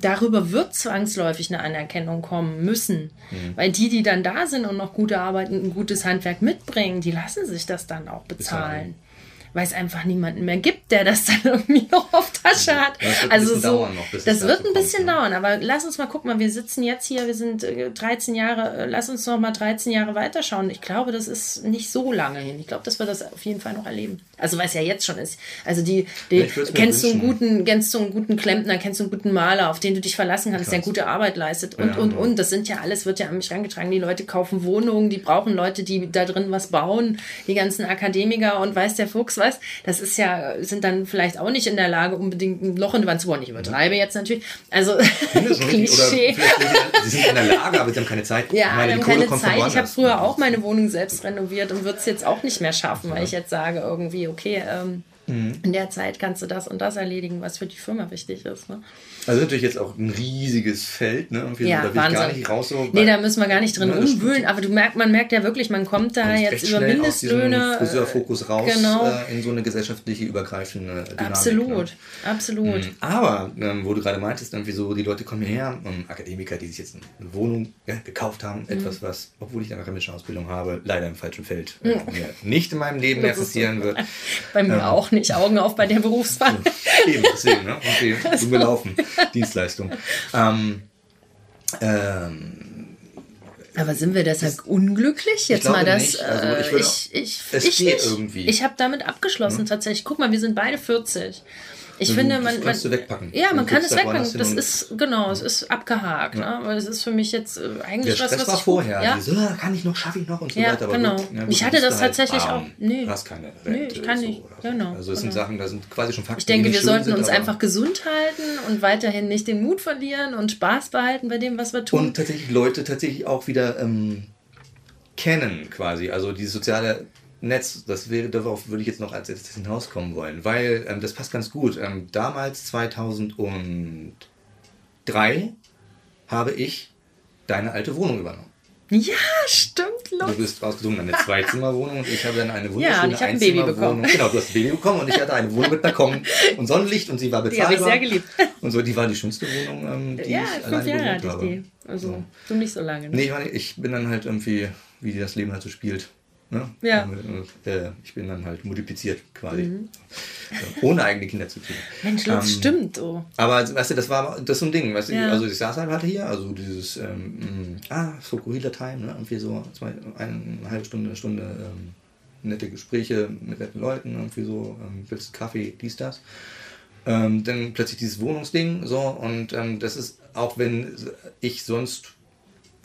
darüber wird zwangsläufig eine Anerkennung kommen müssen. Mhm. Weil die, die dann da sind und noch gute Arbeit und ein gutes Handwerk mitbringen, die lassen sich das dann auch bezahlen. bezahlen weil es einfach niemanden mehr gibt, der das dann [laughs] irgendwie noch auf Tasche hat. Das also so, noch, das wird ein bisschen kommt, dauern, aber lass uns mal gucken, wir sitzen jetzt hier, wir sind 13 äh, Jahre, äh, lass uns noch mal 13 Jahre weiterschauen. Ich glaube, das ist nicht so lange hin. Ich glaube, dass wir das auf jeden Fall noch erleben. Also weil es ja jetzt schon ist. Also die, die kennst du einen guten, kennst du einen guten Klempner, kennst du einen guten Maler, auf den du dich verlassen kannst, der gute Arbeit leistet und ja, und und. Das sind ja alles wird ja an mich herangetragen. Die Leute kaufen Wohnungen, die brauchen Leute, die da drin was bauen. Die ganzen Akademiker und weiß der Fuchs was. Das ist ja sind dann vielleicht auch nicht in der Lage unbedingt ein Loch in die Wand zu bohren. Ich übertreibe jetzt natürlich. Also [laughs] Klischee. sie sind in der Lage, aber sie haben keine Zeit. Ja, meine, haben keine Zeit. Ich habe früher auch meine Wohnung selbst renoviert und würde es jetzt auch nicht mehr schaffen, weil ich jetzt sage irgendwie okay, ähm, mhm. in der Zeit kannst du das und das erledigen, was für die Firma wichtig ist. Ne? Also natürlich jetzt auch ein riesiges Feld, ne? Irgendwie ja, da will Wahnsinn. ich gar nicht raus. So nee, da müssen wir gar nicht drin ja, umwühlen, aber du merkt, man merkt ja wirklich, man kommt da kommt jetzt über Mindestlöhne. Aus Friseurfokus raus genau. äh, in so eine gesellschaftliche, übergreifende Dynamik. Absolut, ne? absolut. Mhm. Aber, ähm, wo du gerade meintest, irgendwie so, die Leute kommen hierher, um, Akademiker, die sich jetzt eine Wohnung ja, gekauft haben, mhm. etwas, was, obwohl ich eine akademische Ausbildung habe, leider im falschen Feld äh, mhm. nicht in meinem Leben mehr passieren wird. Bei mir ähm, auch nicht. Augen auf bei der Berufswahl. [laughs] Eben, deswegen, ne? Okay, [laughs] also. gelaufen. [laughs] Dienstleistung. Ähm, ähm, aber sind wir deshalb unglücklich? Jetzt mal das. Also ich, äh, ich, ich, ich, ich, ich habe damit abgeschlossen hm? tatsächlich. Guck mal, wir sind beide 40. Ich finde, man, das kannst man, du wegpacken. Ja, man kann es wegpacken. Das ist genau, es ist abgehakt. Ja. Ne? Es ist für mich jetzt äh, eigentlich Der was, Stress was war ich vorher. Ja? Diese, ah, kann ich noch, schaffe ich noch und so ja, weiter. Aber genau. Gut, ja, ich hatte das tatsächlich halt auch. Nee. Du hast keine Rente. Nee, ich kann nicht. So genau. Also es sind genau. Sachen, da sind quasi schon Fakten. Ich denke, wir sollten sind, uns einfach gesund halten und weiterhin nicht den Mut verlieren und Spaß behalten bei dem, was wir tun. Und tatsächlich Leute tatsächlich auch wieder ähm, kennen quasi. Also diese soziale Netz, das wäre, darauf würde ich jetzt noch als erstes hinauskommen wollen, weil ähm, das passt ganz gut. Ähm, damals, 2003, habe ich deine alte Wohnung übernommen. Ja, stimmt. Los. Du bist rausgezogen in eine Zweizimmerwohnung und ich habe dann eine wunderschöne ja, Einzimmerwohnung. Genau, du hast ein Baby bekommen und ich hatte eine Wohnung mit Balkon und Sonnenlicht und sie war bezahlbar. Die habe ich sehr geliebt. Und so, die war die schönste Wohnung, ähm, die ja, ich alleine Jahre gewohnt habe. Die. Also, so. du nicht so lange. Ne? Nee, ich bin dann halt irgendwie, wie das Leben halt so spielt, Ne? Ja. Und, äh, ich bin dann halt multipliziert quasi. Mhm. Ohne eigene Kinder zu kriegen. Mensch, das ähm, stimmt. Oh. Aber weißt du, das war das so ein Ding. Weißt du, ja. Also ich saß halt hier, also dieses ähm, ah, Fokuhila Time, ne? Irgendwie so zwei, eine, eine halbe Stunde, eine Stunde ähm, nette Gespräche mit netten Leuten, irgendwie so, ähm, willst Kaffee, dies, das. Ähm, dann plötzlich dieses Wohnungsding, so, und ähm, das ist, auch wenn ich sonst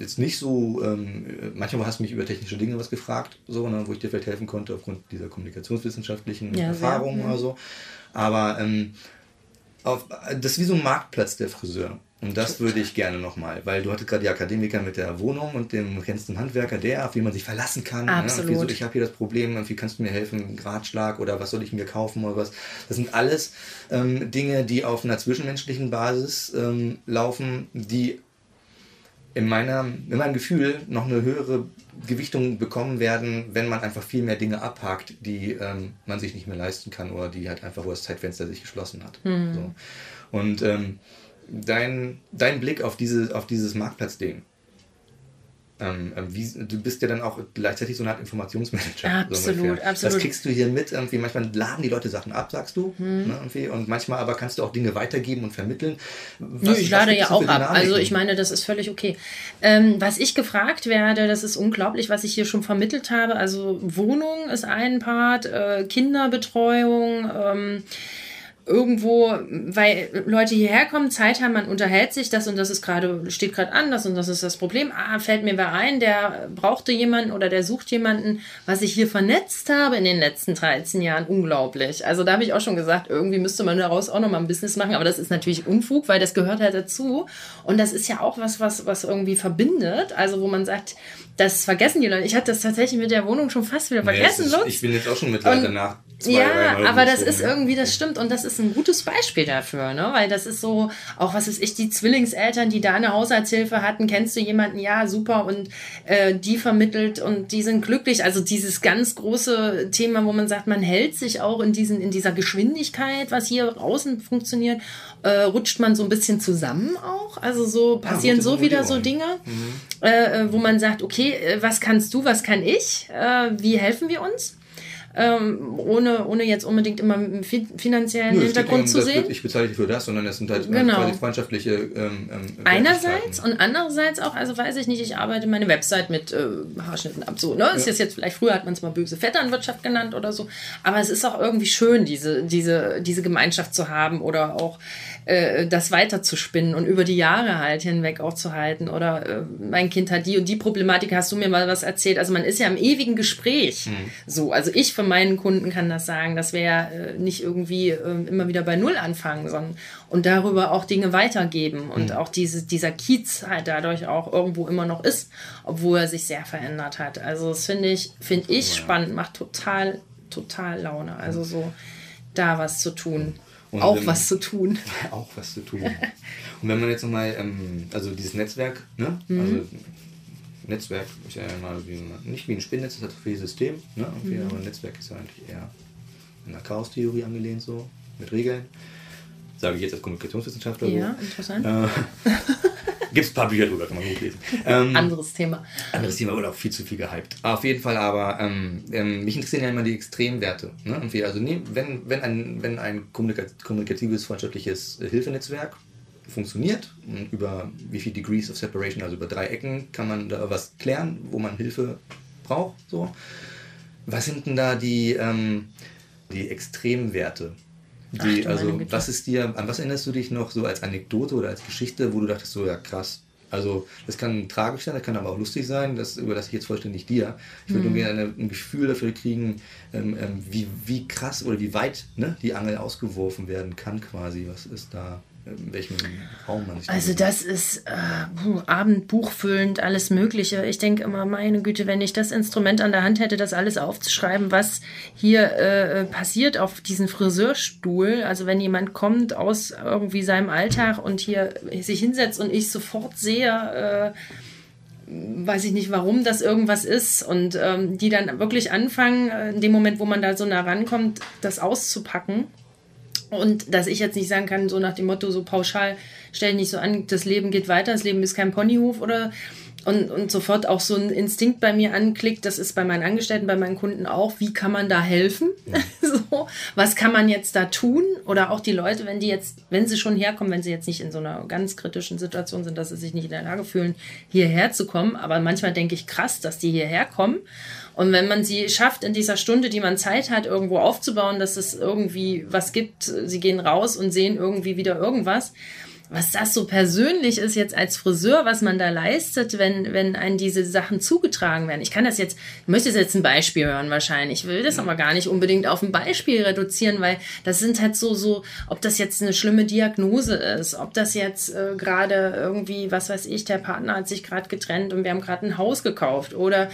jetzt nicht so, ähm, manchmal hast du mich über technische Dinge was gefragt, so, ne, wo ich dir vielleicht helfen konnte aufgrund dieser kommunikationswissenschaftlichen ja, Erfahrungen ja. oder so. Aber ähm, auf, das ist wie so ein Marktplatz der Friseur. Und das würde ich gerne nochmal, weil du hattest gerade die Akademiker mit der Wohnung und dem kennst den Handwerker, der, auf den man sich verlassen kann. Ne? Absolut. Ne? So, ich habe hier das Problem, wie kannst du mir helfen, Gradschlag oder was soll ich mir kaufen oder was. Das sind alles ähm, Dinge, die auf einer zwischenmenschlichen Basis ähm, laufen, die in, meiner, in meinem Gefühl noch eine höhere Gewichtung bekommen werden, wenn man einfach viel mehr Dinge abhakt, die ähm, man sich nicht mehr leisten kann oder die halt einfach, wo das Zeitfenster sich geschlossen hat. Mhm. So. Und ähm, dein, dein Blick auf, diese, auf dieses Marktplatzding, ähm, ähm, wie, du bist ja dann auch gleichzeitig so eine Art Informationsmanager. Absolut, so absolut. Das kriegst du hier mit. Irgendwie. Manchmal laden die Leute Sachen ab, sagst du. Hm. Ne, irgendwie. Und manchmal aber kannst du auch Dinge weitergeben und vermitteln. Was, Nö, ich lade ja auch ab. Also ich meine, das ist völlig okay. Ähm, was ich gefragt werde, das ist unglaublich, was ich hier schon vermittelt habe. Also Wohnung ist ein Part, äh, Kinderbetreuung, ähm, irgendwo, weil Leute hierher kommen, Zeit haben, man unterhält sich, das und das ist gerade, steht gerade an, das und das ist das Problem. Ah, fällt mir wer ein, der brauchte jemanden oder der sucht jemanden, was ich hier vernetzt habe in den letzten 13 Jahren, unglaublich. Also da habe ich auch schon gesagt, irgendwie müsste man daraus auch nochmal ein Business machen, aber das ist natürlich Unfug, weil das gehört halt dazu. Und das ist ja auch was, was, was irgendwie verbindet, also wo man sagt, das vergessen die Leute. Ich hatte das tatsächlich mit der Wohnung schon fast wieder vergessen. Nee, ist, ich bin jetzt auch schon mit Leuten nach zwei, Ja, aber das ist irgendwie, das stimmt und das ist ein gutes Beispiel dafür, ne? Weil das ist so, auch was ist ich, die Zwillingseltern, die da eine Haushaltshilfe hatten, kennst du jemanden? Ja, super und äh, die vermittelt und die sind glücklich. Also dieses ganz große Thema, wo man sagt, man hält sich auch in diesen, in dieser Geschwindigkeit, was hier draußen funktioniert, äh, rutscht man so ein bisschen zusammen auch. Also so passieren ja, so wieder so Dinge, mhm. äh, äh wo man sagt, okay, äh, was kannst du, was kann ich? Äh, wie helfen wir uns? Ähm, ohne, ohne jetzt unbedingt immer einen finanziellen Nö, Hintergrund zu sehen. ich bezahle dich für das, sondern es sind halt genau. quasi freundschaftliche ähm, ähm, Einerseits und andererseits auch, also weiß ich nicht, ich arbeite meine Website mit äh, Haarschnitten ab. So, ne? Ist ja. jetzt vielleicht, früher hat man es mal böse Vetternwirtschaft genannt oder so, aber es ist auch irgendwie schön, diese, diese, diese Gemeinschaft zu haben oder auch äh, das weiterzuspinnen und über die Jahre halt hinweg auch zu halten. Oder äh, mein Kind hat die und die Problematik, hast du mir mal was erzählt. Also man ist ja im ewigen Gespräch. Mhm. So, also ich von meinen Kunden kann das sagen, dass wir ja äh, nicht irgendwie äh, immer wieder bei Null anfangen, sondern und darüber auch Dinge weitergeben und mhm. auch diese, dieser Kiez halt dadurch auch irgendwo immer noch ist, obwohl er sich sehr verändert hat. Also das finde ich, finde ich ja. spannend, macht total, total Laune. Also so da was zu tun. Und auch wenn, was zu tun. [laughs] Auch was zu tun. Und wenn man jetzt nochmal, ähm, also dieses Netzwerk, ne? Mhm. Also Netzwerk ist ja mal wie, nicht wie ein Spinnnetz, das hat viel System, ne? Mhm. aber ein Netzwerk ist ja eigentlich eher in der Chaos-Theorie angelehnt, so, mit Regeln. Sage ich jetzt als Kommunikationswissenschaftler. Ja, interessant. Äh, Gibt es ein paar Bücher drüber, kann man gut lesen. Ähm, anderes Thema. Anderes Thema oder auch viel zu viel gehypt. Auf jeden Fall aber, ähm, ähm, mich interessieren ja immer die Extremwerte. Ne? Also nee, wenn, wenn ein, wenn ein kommunikatives, freundschaftliches Hilfenetzwerk funktioniert und über wie viele Degrees of Separation, also über drei Ecken, kann man da was klären, wo man Hilfe braucht. So. Was sind denn da die, ähm, die Extremwerte? Die, Ach, also, was ist dir, an was erinnerst du dich noch so als Anekdote oder als Geschichte, wo du dachtest, so, ja krass. Also, das kann tragisch sein, das kann aber auch lustig sein, das überlasse ich jetzt vollständig dir. Ich würde mhm. nur gerne ein Gefühl dafür kriegen, ähm, ähm, wie, wie krass oder wie weit ne, die Angel ausgeworfen werden kann, quasi. Was ist da? In welchem Raum man sich Also das ist äh, Abendbuchfüllend, alles Mögliche. Ich denke immer, meine Güte, wenn ich das Instrument an der Hand hätte, das alles aufzuschreiben, was hier äh, passiert auf diesem Friseurstuhl. Also wenn jemand kommt aus irgendwie seinem Alltag und hier sich hinsetzt und ich sofort sehe, äh, weiß ich nicht, warum das irgendwas ist und ähm, die dann wirklich anfangen, äh, in dem Moment, wo man da so nah rankommt, das auszupacken und dass ich jetzt nicht sagen kann, so nach dem Motto, so pauschal, stell nicht so an, das Leben geht weiter, das Leben ist kein Ponyhof oder und, und sofort auch so ein Instinkt bei mir anklickt, das ist bei meinen Angestellten, bei meinen Kunden auch, wie kann man da helfen? [laughs] So, was kann man jetzt da tun? Oder auch die Leute, wenn die jetzt, wenn sie schon herkommen, wenn sie jetzt nicht in so einer ganz kritischen Situation sind, dass sie sich nicht in der Lage fühlen, hierher zu kommen, aber manchmal denke ich krass, dass die hierher kommen. Und wenn man sie schafft, in dieser Stunde, die man Zeit hat, irgendwo aufzubauen, dass es irgendwie was gibt, sie gehen raus und sehen irgendwie wieder irgendwas, was das so persönlich ist jetzt als Friseur, was man da leistet, wenn, wenn einen diese Sachen zugetragen werden. Ich kann das jetzt, ich möchte jetzt ein Beispiel hören wahrscheinlich. Ich will das aber gar nicht unbedingt auf ein Beispiel reduzieren, weil das sind halt so, so, ob das jetzt eine schlimme Diagnose ist, ob das jetzt äh, gerade irgendwie, was weiß ich, der Partner hat sich gerade getrennt und wir haben gerade ein Haus gekauft oder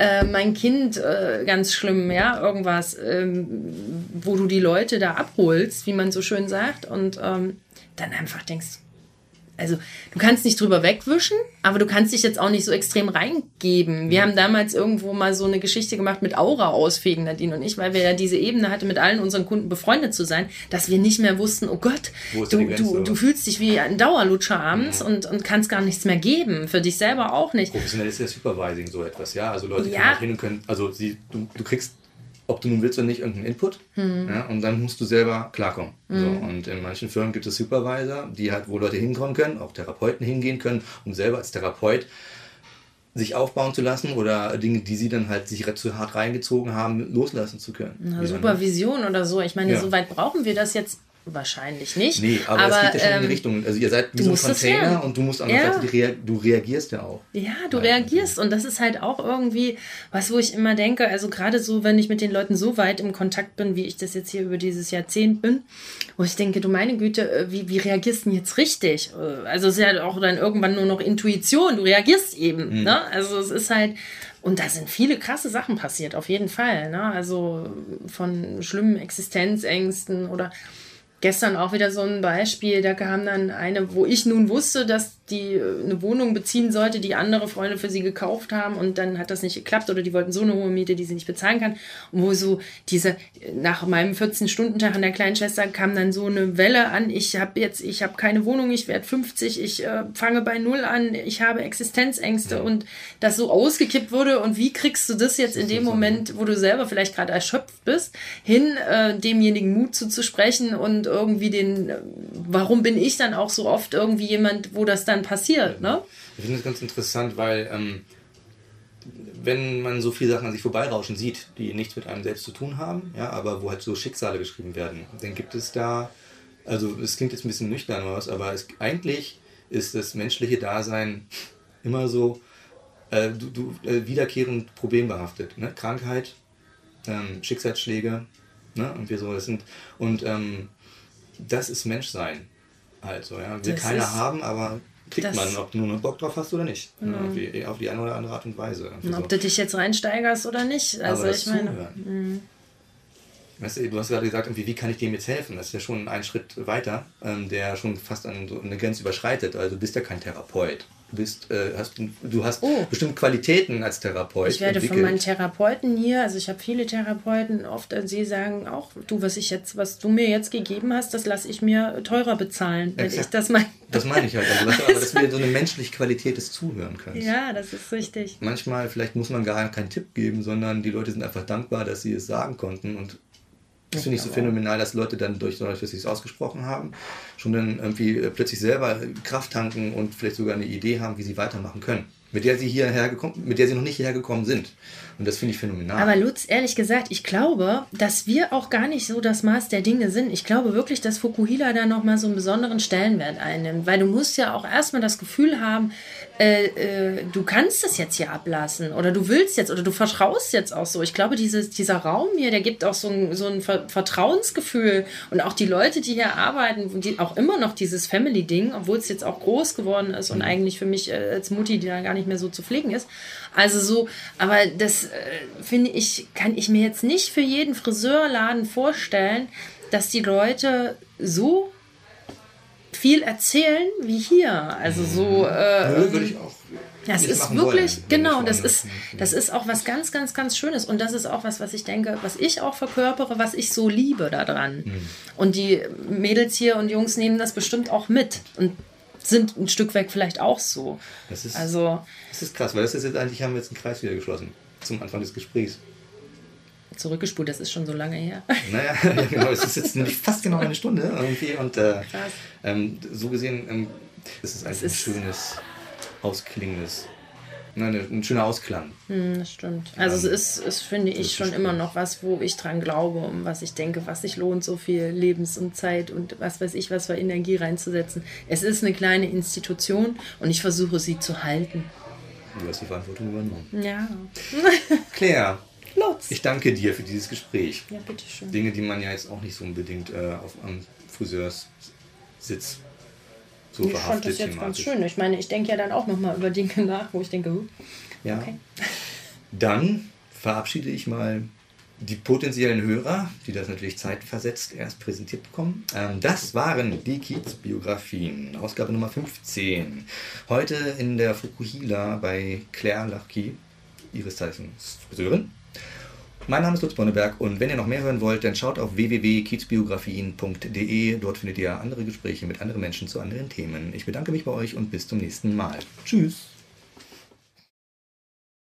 äh, mein Kind äh, ganz schlimm, ja, irgendwas, ähm, wo du die Leute da abholst, wie man so schön sagt, und ähm, dann einfach denkst, also du kannst nicht drüber wegwischen, aber du kannst dich jetzt auch nicht so extrem reingeben. Wir mhm. haben damals irgendwo mal so eine Geschichte gemacht mit Aura ausfegen, Nadine und ich, weil wir ja diese Ebene hatten, mit allen unseren Kunden befreundet zu sein, dass wir nicht mehr wussten, oh Gott, du, du, du fühlst dich wie ein Dauerlutscher abends ja. und, und kannst gar nichts mehr geben. Für dich selber auch nicht. Professionell ist ja Supervising so etwas, ja. Also Leute ja. können hin und können, also sie, du, du kriegst ob du nun willst oder nicht, irgendeinen Input. Mhm. Ja, und dann musst du selber klarkommen. Mhm. So, und in manchen Firmen gibt es Supervisor, die halt, wo Leute hinkommen können, auch Therapeuten hingehen können, um selber als Therapeut sich aufbauen zu lassen oder Dinge, die sie dann halt sich zu hart reingezogen haben, loslassen zu können. Eine Supervision oder so. Ich meine, ja. so weit brauchen wir das jetzt Wahrscheinlich nicht. Nee, aber, aber es geht ja schon ähm, in die ähm, Richtung. Also ihr seid wie so ein Container und du musst ja. du reagierst ja auch. Ja, du ja. reagierst und das ist halt auch irgendwie was, wo ich immer denke, also gerade so, wenn ich mit den Leuten so weit im Kontakt bin, wie ich das jetzt hier über dieses Jahrzehnt bin, wo ich denke, du meine Güte, äh, wie, wie reagierst du denn jetzt richtig? Äh, also es ist ja auch dann irgendwann nur noch Intuition, du reagierst eben. Mhm. Ne? Also es ist halt, und da sind viele krasse Sachen passiert, auf jeden Fall. Ne? Also von schlimmen Existenzängsten oder gestern auch wieder so ein Beispiel, da kam dann eine, wo ich nun wusste, dass die äh, eine Wohnung beziehen sollte, die andere Freunde für sie gekauft haben und dann hat das nicht geklappt oder die wollten so eine hohe Miete, die sie nicht bezahlen kann. Und wo so diese, nach meinem 14-Stunden-Tag an der kleinen Schwester kam dann so eine Welle an, ich habe jetzt, ich habe keine Wohnung, ich werde 50, ich äh, fange bei Null an, ich habe Existenzängste und das so ausgekippt wurde. Und wie kriegst du das jetzt in dem Moment, wo du selber vielleicht gerade erschöpft bist, hin, äh, demjenigen Mut zuzusprechen und irgendwie den, äh, warum bin ich dann auch so oft irgendwie jemand, wo das dann dann passiert. Ne? Ich finde das ganz interessant, weil ähm, wenn man so viele Sachen an sich vorbeirauschen sieht, die nichts mit einem selbst zu tun haben, ja, aber wo halt so Schicksale geschrieben werden, dann gibt es da, also es klingt jetzt ein bisschen nüchtern aus, aber es, eigentlich ist das menschliche Dasein [laughs] immer so äh, du, du, äh, wiederkehrend problembehaftet. Ne? Krankheit, ähm, Schicksalsschläge, ne? und wir so, das sind, und ähm, das ist Menschsein. Also, ja, will das keiner haben, aber kriegt das man, ob du nur Bock drauf hast oder nicht. Mhm. Irgendwie, auf die eine oder andere Art und Weise. Und ob so. du dich jetzt reinsteigerst oder nicht. Also ich meine. Mhm. Weißt du, du hast gerade gesagt, irgendwie, wie kann ich dem jetzt helfen? Das ist ja schon ein Schritt weiter, ähm, der schon fast an so eine Grenze überschreitet. Also du bist ja kein Therapeut. Du bist, äh, hast, du hast oh. bestimmte Qualitäten als Therapeut. Ich werde entwickelt. von meinen Therapeuten hier, also ich habe viele Therapeuten, oft äh, sie sagen auch, du, was ich jetzt, was du mir jetzt gegeben hast, das lasse ich mir teurer bezahlen, wenn Exakt. ich das meine. Das meine ich halt. Also, aber dass wir so eine [laughs] menschliche Qualität des Zuhören können. Ja, das ist richtig. Manchmal, vielleicht muss man gar keinen Tipp geben, sondern die Leute sind einfach dankbar, dass sie es sagen konnten und das finde ich so phänomenal, dass Leute dann durch, dadurch, dass sie es ausgesprochen haben, schon dann irgendwie äh, plötzlich selber Kraft tanken und vielleicht sogar eine Idee haben, wie sie weitermachen können. Mit der sie hierher gekommen, mit der sie noch nicht hierher gekommen sind. Und das finde ich phänomenal. Aber Lutz, ehrlich gesagt, ich glaube, dass wir auch gar nicht so das Maß der Dinge sind. Ich glaube wirklich, dass Fukuhila da nochmal so einen besonderen Stellenwert einnimmt. Weil du musst ja auch erstmal das Gefühl haben, äh, äh, du kannst es jetzt hier ablassen oder du willst jetzt oder du vertraust jetzt auch so. Ich glaube, dieses, dieser Raum hier, der gibt auch so ein, so ein Vertrauensgefühl und auch die Leute, die hier arbeiten, die auch immer noch dieses Family-Ding, obwohl es jetzt auch groß geworden ist und mhm. eigentlich für mich äh, als Mutti, die da gar nicht mehr so zu pflegen ist. Also so, aber das äh, finde ich, kann ich mir jetzt nicht für jeden Friseurladen vorstellen, dass die Leute so viel erzählen wie hier. Also so. Äh, würde ich auch. Das ist wirklich, wollen, genau, das ist, das ist auch was ganz, ganz, ganz Schönes. Und das ist auch was, was ich denke, was ich auch verkörpere, was ich so liebe daran. Mhm. Und die Mädels hier und Jungs nehmen das bestimmt auch mit. Und sind ein Stück weit vielleicht auch so. Das ist, Also das ist krass, weil das ist jetzt eigentlich, haben wir jetzt einen Kreis wieder geschlossen. Zum Anfang des Gesprächs. zurückgespult, das ist schon so lange her. [laughs] Naja, ja, genau, es ist jetzt nämlich fast genau eine Stunde irgendwie und äh, ähm, so gesehen ähm, ist es ist- ein schönes, ausklingendes, nein, ein schöner Ausklang. Hm, das stimmt. Also es ist, ist finde ich, schon immer noch was, wo ich dran glaube und was ich denke, was sich lohnt, so viel Lebens- und Zeit und was weiß ich, was für Energie reinzusetzen. Es ist eine kleine Institution und ich versuche sie zu halten. Du hast die Verantwortung übernommen. Ja. [laughs] Claire, Lutz. ich danke dir für dieses Gespräch. Ja, bitteschön. Dinge, die man ja jetzt auch nicht so unbedingt äh, auf am Friseurssitz so Ich fand das jetzt ganz schön. Ich meine, ich denke ja dann auch nochmal über Dinge nach, wo ich denke, Ja. okay. Dann verabschiede ich mal die potenziellen Hörer, die das natürlich zeitversetzt erst präsentiert bekommen. Ähm, das waren die Kiez-Biografien, Ausgabe Nummer 15. Heute in der Fukuhila bei Claire Lachki, ihres Zeichens Friseurin. Mein Name ist Lutz Bonneberg und wenn ihr noch mehr hören wollt, dann schaut auf www.kiezbiografien.de. Dort findet ihr andere Gespräche mit anderen Menschen zu anderen Themen. Ich bedanke mich bei euch und bis zum nächsten Mal. Tschüss.